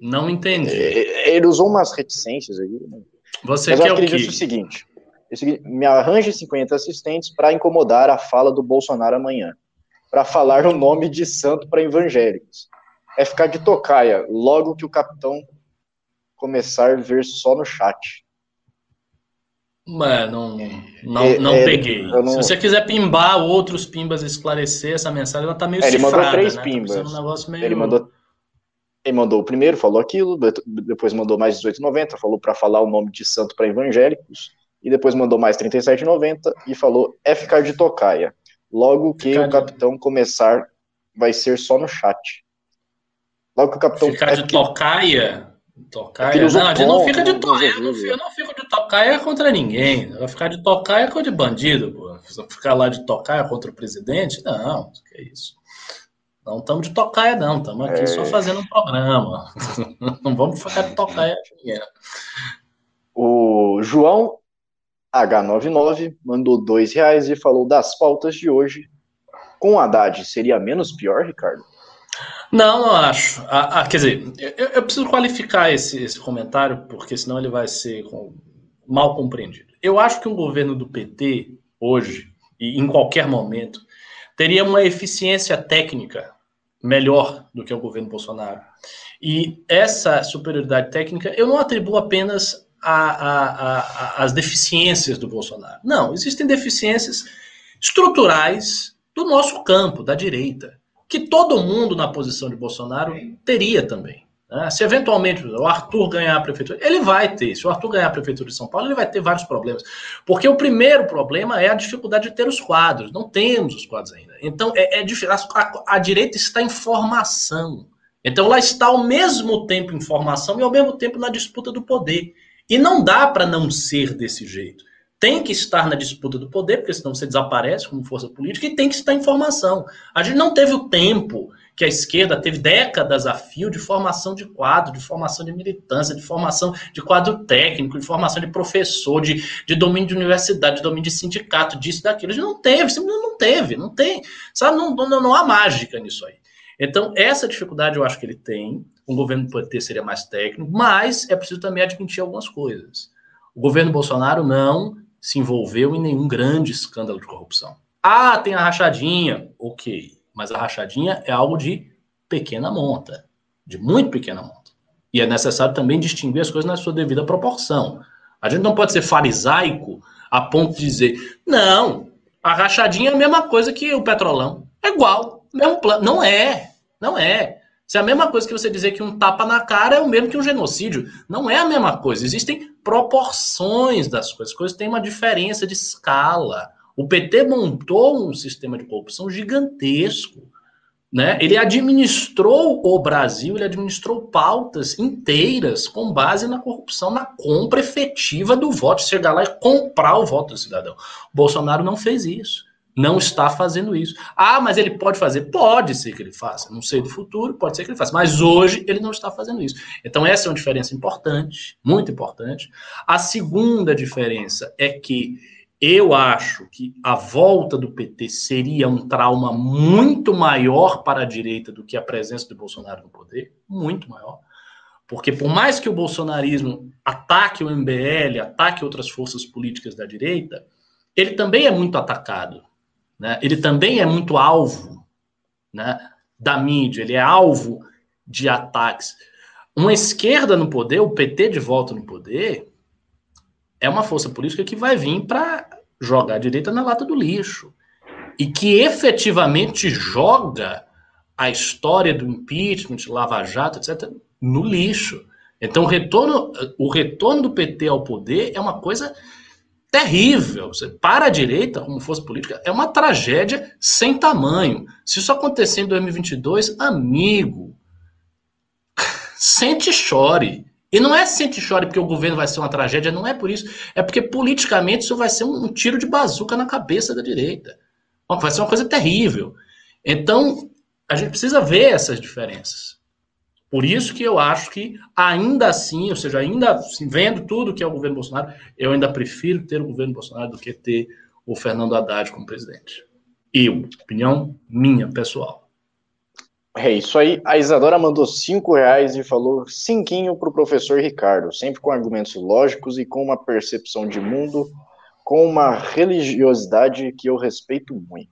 Não entendi. É, ele usou umas reticências aí. Né? Você Mas quer eu acredito o, o seguinte: me arranje 50 assistentes para incomodar a fala do Bolsonaro amanhã. Para falar o nome de santo para evangélicos. É ficar de tocaia logo que o capitão começar a ver só no chat. Mano, não, não, é, não é, peguei. Não... Se você quiser pimbar outros pimbas esclarecer essa mensagem, ela tá meio é, Ele cifrada, mandou três né? pimbas. Um meio... Ele mandou ele mandou o primeiro, falou aquilo, depois mandou mais 18,90, falou para falar o nome de santo para evangélicos, e depois mandou mais 37,90 e falou é ficar de tocaia. Logo que ficar o capitão de... começar, vai ser só no chat. Logo que o capitão. Ficar é de porque... tocaia? Tocaia? Não, a gente não fica de tocaia. Eu não, fico, eu não fico de tocaia contra ninguém. Vai ficar de tocaia contra de bandido, pô. Ficar lá de tocaia contra o presidente? Não, que é isso. Não estamos de tocaia, não. Estamos aqui é... só fazendo um programa. não vamos ficar de tocaia. O João H99 mandou dois reais e falou das pautas de hoje. Com Haddad, seria menos pior, Ricardo? Não, não acho. Ah, ah, quer dizer, eu, eu, preciso qualificar esse, esse comentário, porque senão ele vai ser com, mal compreendido. Eu acho que um governo do PT, hoje, e em qualquer momento, teria uma eficiência técnica melhor do que o governo Bolsonaro. E essa superioridade técnica eu não atribuo apenas às deficiências do Bolsonaro. Não, existem deficiências estruturais do nosso campo, da direita, que todo mundo na posição de Bolsonaro teria também. Né? Se eventualmente o Arthur ganhar a prefeitura, ele vai ter. Se o Arthur ganhar a prefeitura de São Paulo, ele vai ter vários problemas. Porque o primeiro problema é a dificuldade de ter os quadros. Não temos os quadros ainda. Então, é, é. A, a, direita está em formação. Então, lá está ao mesmo tempo em formação e ao mesmo tempo na disputa do poder. E não dá para não ser desse jeito tem que estar na disputa do poder, porque senão você desaparece como força política, e tem que estar em formação. A gente não teve o tempo que a esquerda teve décadas a fio de formação de quadro, de formação de militância, de formação de quadro técnico, de formação de professor, de, de domínio de universidade, de domínio de sindicato, disso, daquilo. Não teve, não teve, não tem. Sabe, não, não, não há mágica nisso aí. Então, essa dificuldade eu acho que ele tem. Um governo pode ter seria mais técnico, mas é preciso também admitir algumas coisas. O governo Bolsonaro não se envolveu em nenhum grande escândalo de corrupção. Ah, tem a rachadinha. Ok mas a rachadinha é algo de pequena monta, de muito pequena monta. E é necessário também distinguir as coisas na sua devida proporção. A gente não pode ser farisaico a ponto de dizer, não, a rachadinha é a mesma coisa que o petrolão. É igual, mesmo plano. Não é, não é. Se é a mesma coisa que você dizer que um tapa na cara é o mesmo que um genocídio. Não é a mesma coisa. Existem proporções das coisas. As coisas têm uma diferença de escala. O PT montou um sistema de corrupção gigantesco. Né? Ele administrou o Brasil, ele administrou pautas inteiras com base na corrupção, na compra efetiva do voto, chegar lá e comprar o voto do cidadão. O Bolsonaro não fez isso, não está fazendo isso. Ah, mas ele pode fazer? Pode ser que ele faça, não sei do futuro, pode ser que ele faça, mas hoje ele não está fazendo isso. Então, essa é uma diferença importante, muito importante. A segunda diferença é que eu acho que a volta do PT seria um trauma muito maior para a direita do que a presença do Bolsonaro no poder, muito maior. Porque por mais que o bolsonarismo ataque o MBL, ataque outras forças políticas da direita, ele também é muito atacado, né? Ele também é muito alvo, né, da mídia, ele é alvo de ataques. Uma esquerda no poder, o PT de volta no poder, é uma força política que vai vir para jogar a direita na lata do lixo. E que efetivamente joga a história do impeachment, Lava Jato, etc., no lixo. Então, o retorno, o retorno do PT ao poder é uma coisa terrível. Para a direita, como força política, é uma tragédia sem tamanho. Se isso acontecer em 2022, amigo, sente e chore. E não é sente chore porque o governo vai ser uma tragédia, não é por isso. É porque politicamente isso vai ser um, um tiro de bazuca na cabeça da direita. Vai ser uma coisa terrível. Então, a gente precisa ver essas diferenças. Por isso que eu acho que, ainda assim, ou seja, ainda assim, vendo tudo que é o governo Bolsonaro, eu ainda prefiro ter o governo Bolsonaro do que ter o Fernando Haddad como presidente. Eu, opinião minha, pessoal. É isso aí. A Isadora mandou cinco reais e falou cinquinho para o professor Ricardo, sempre com argumentos lógicos e com uma percepção de mundo, com uma religiosidade que eu respeito muito.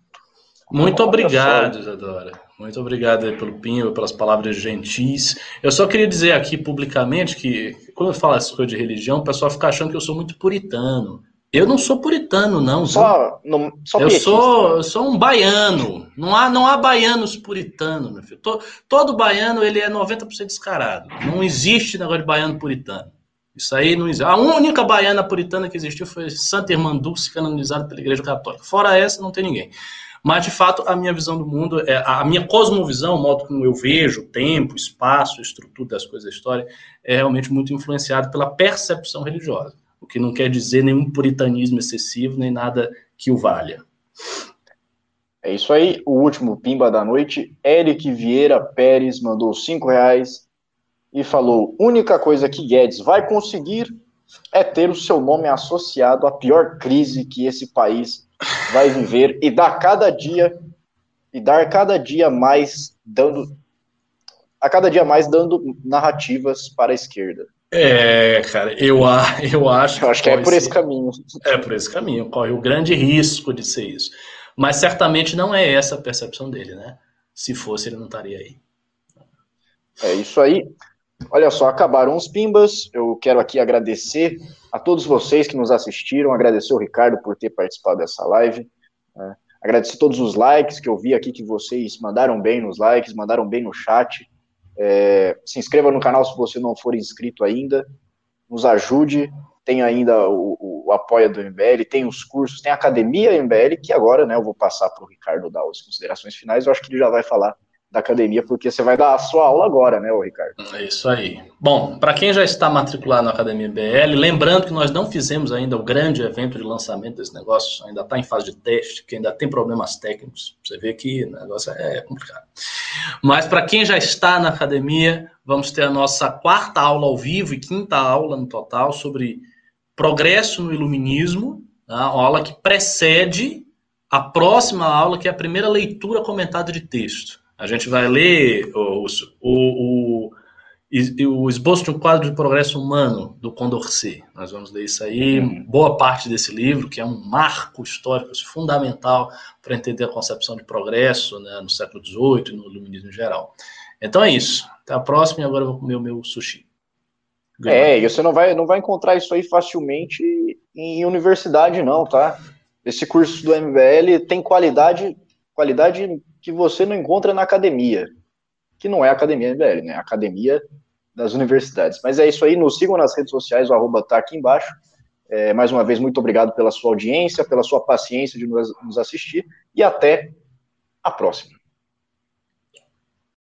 Muito obrigado, Isadora. Muito obrigado pelo Pinho, pelas palavras gentis. Eu só queria dizer aqui publicamente que, quando eu falo essas coisas de religião, o pessoal fica achando que eu sou muito puritano. Eu não sou puritano, não. Só, não, só eu, sou, eu sou um baiano. Não há, não há baianos puritanos, meu filho. Todo, todo baiano ele é 90% descarado. Não existe negócio de baiano puritano. Isso aí não existe. A única baiana puritana que existiu foi Santa Irmã Dulce, canonizada pela Igreja Católica. Fora essa, não tem ninguém. Mas, de fato, a minha visão do mundo, é, a minha cosmovisão, o modo como eu vejo o tempo, o espaço, a estrutura das coisas da história, é realmente muito influenciado pela percepção religiosa. O que não quer dizer nenhum puritanismo excessivo, nem nada que o valha. É isso aí, o último pimba da noite. Eric Vieira Pérez mandou cinco reais e falou: única coisa que Guedes vai conseguir é ter o seu nome associado à pior crise que esse país vai viver e dar cada dia e dar cada dia mais dando a cada dia mais dando narrativas para a esquerda. É, cara, eu, eu acho. Eu acho que, que é por esse caminho. É por esse caminho, corre o grande risco de ser isso. Mas certamente não é essa a percepção dele, né? Se fosse, ele não estaria aí. É isso aí. Olha só, acabaram os pimbas. Eu quero aqui agradecer a todos vocês que nos assistiram, agradecer o Ricardo por ter participado dessa live. Né? Agradecer todos os likes que eu vi aqui que vocês mandaram bem nos likes, mandaram bem no chat. É, se inscreva no canal se você não for inscrito ainda. Nos ajude. Tem ainda o, o, o apoia do MBL, tem os cursos, tem a academia MBL, que agora né, eu vou passar para o Ricardo dar as considerações finais. Eu acho que ele já vai falar da academia, porque você vai dar a sua aula agora, né, Ricardo? É isso aí. Bom, para quem já está matriculado na Academia BL, lembrando que nós não fizemos ainda o grande evento de lançamento desse negócio, ainda está em fase de teste, que ainda tem problemas técnicos. Você vê que o negócio é complicado. Mas para quem já está na academia, vamos ter a nossa quarta aula ao vivo e quinta aula no total sobre progresso no iluminismo, tá? uma aula que precede a próxima aula, que é a primeira leitura comentada de texto. A gente vai ler o, o, o, o esboço de um quadro de progresso humano do Condorcet. Nós vamos ler isso aí, uhum. boa parte desse livro, que é um marco histórico fundamental para entender a concepção de progresso né, no século XVIII e no iluminismo em geral. Então é isso. Até a próxima e agora eu vou comer o meu sushi. É, e você não vai, não vai encontrar isso aí facilmente em universidade, não, tá? Esse curso do MBL tem qualidade, qualidade que você não encontra na academia, que não é a academia MBL, né? A academia das universidades. Mas é isso aí, nos sigam nas redes sociais, o arroba tá aqui embaixo. É, mais uma vez, muito obrigado pela sua audiência, pela sua paciência de nos, nos assistir e até a próxima.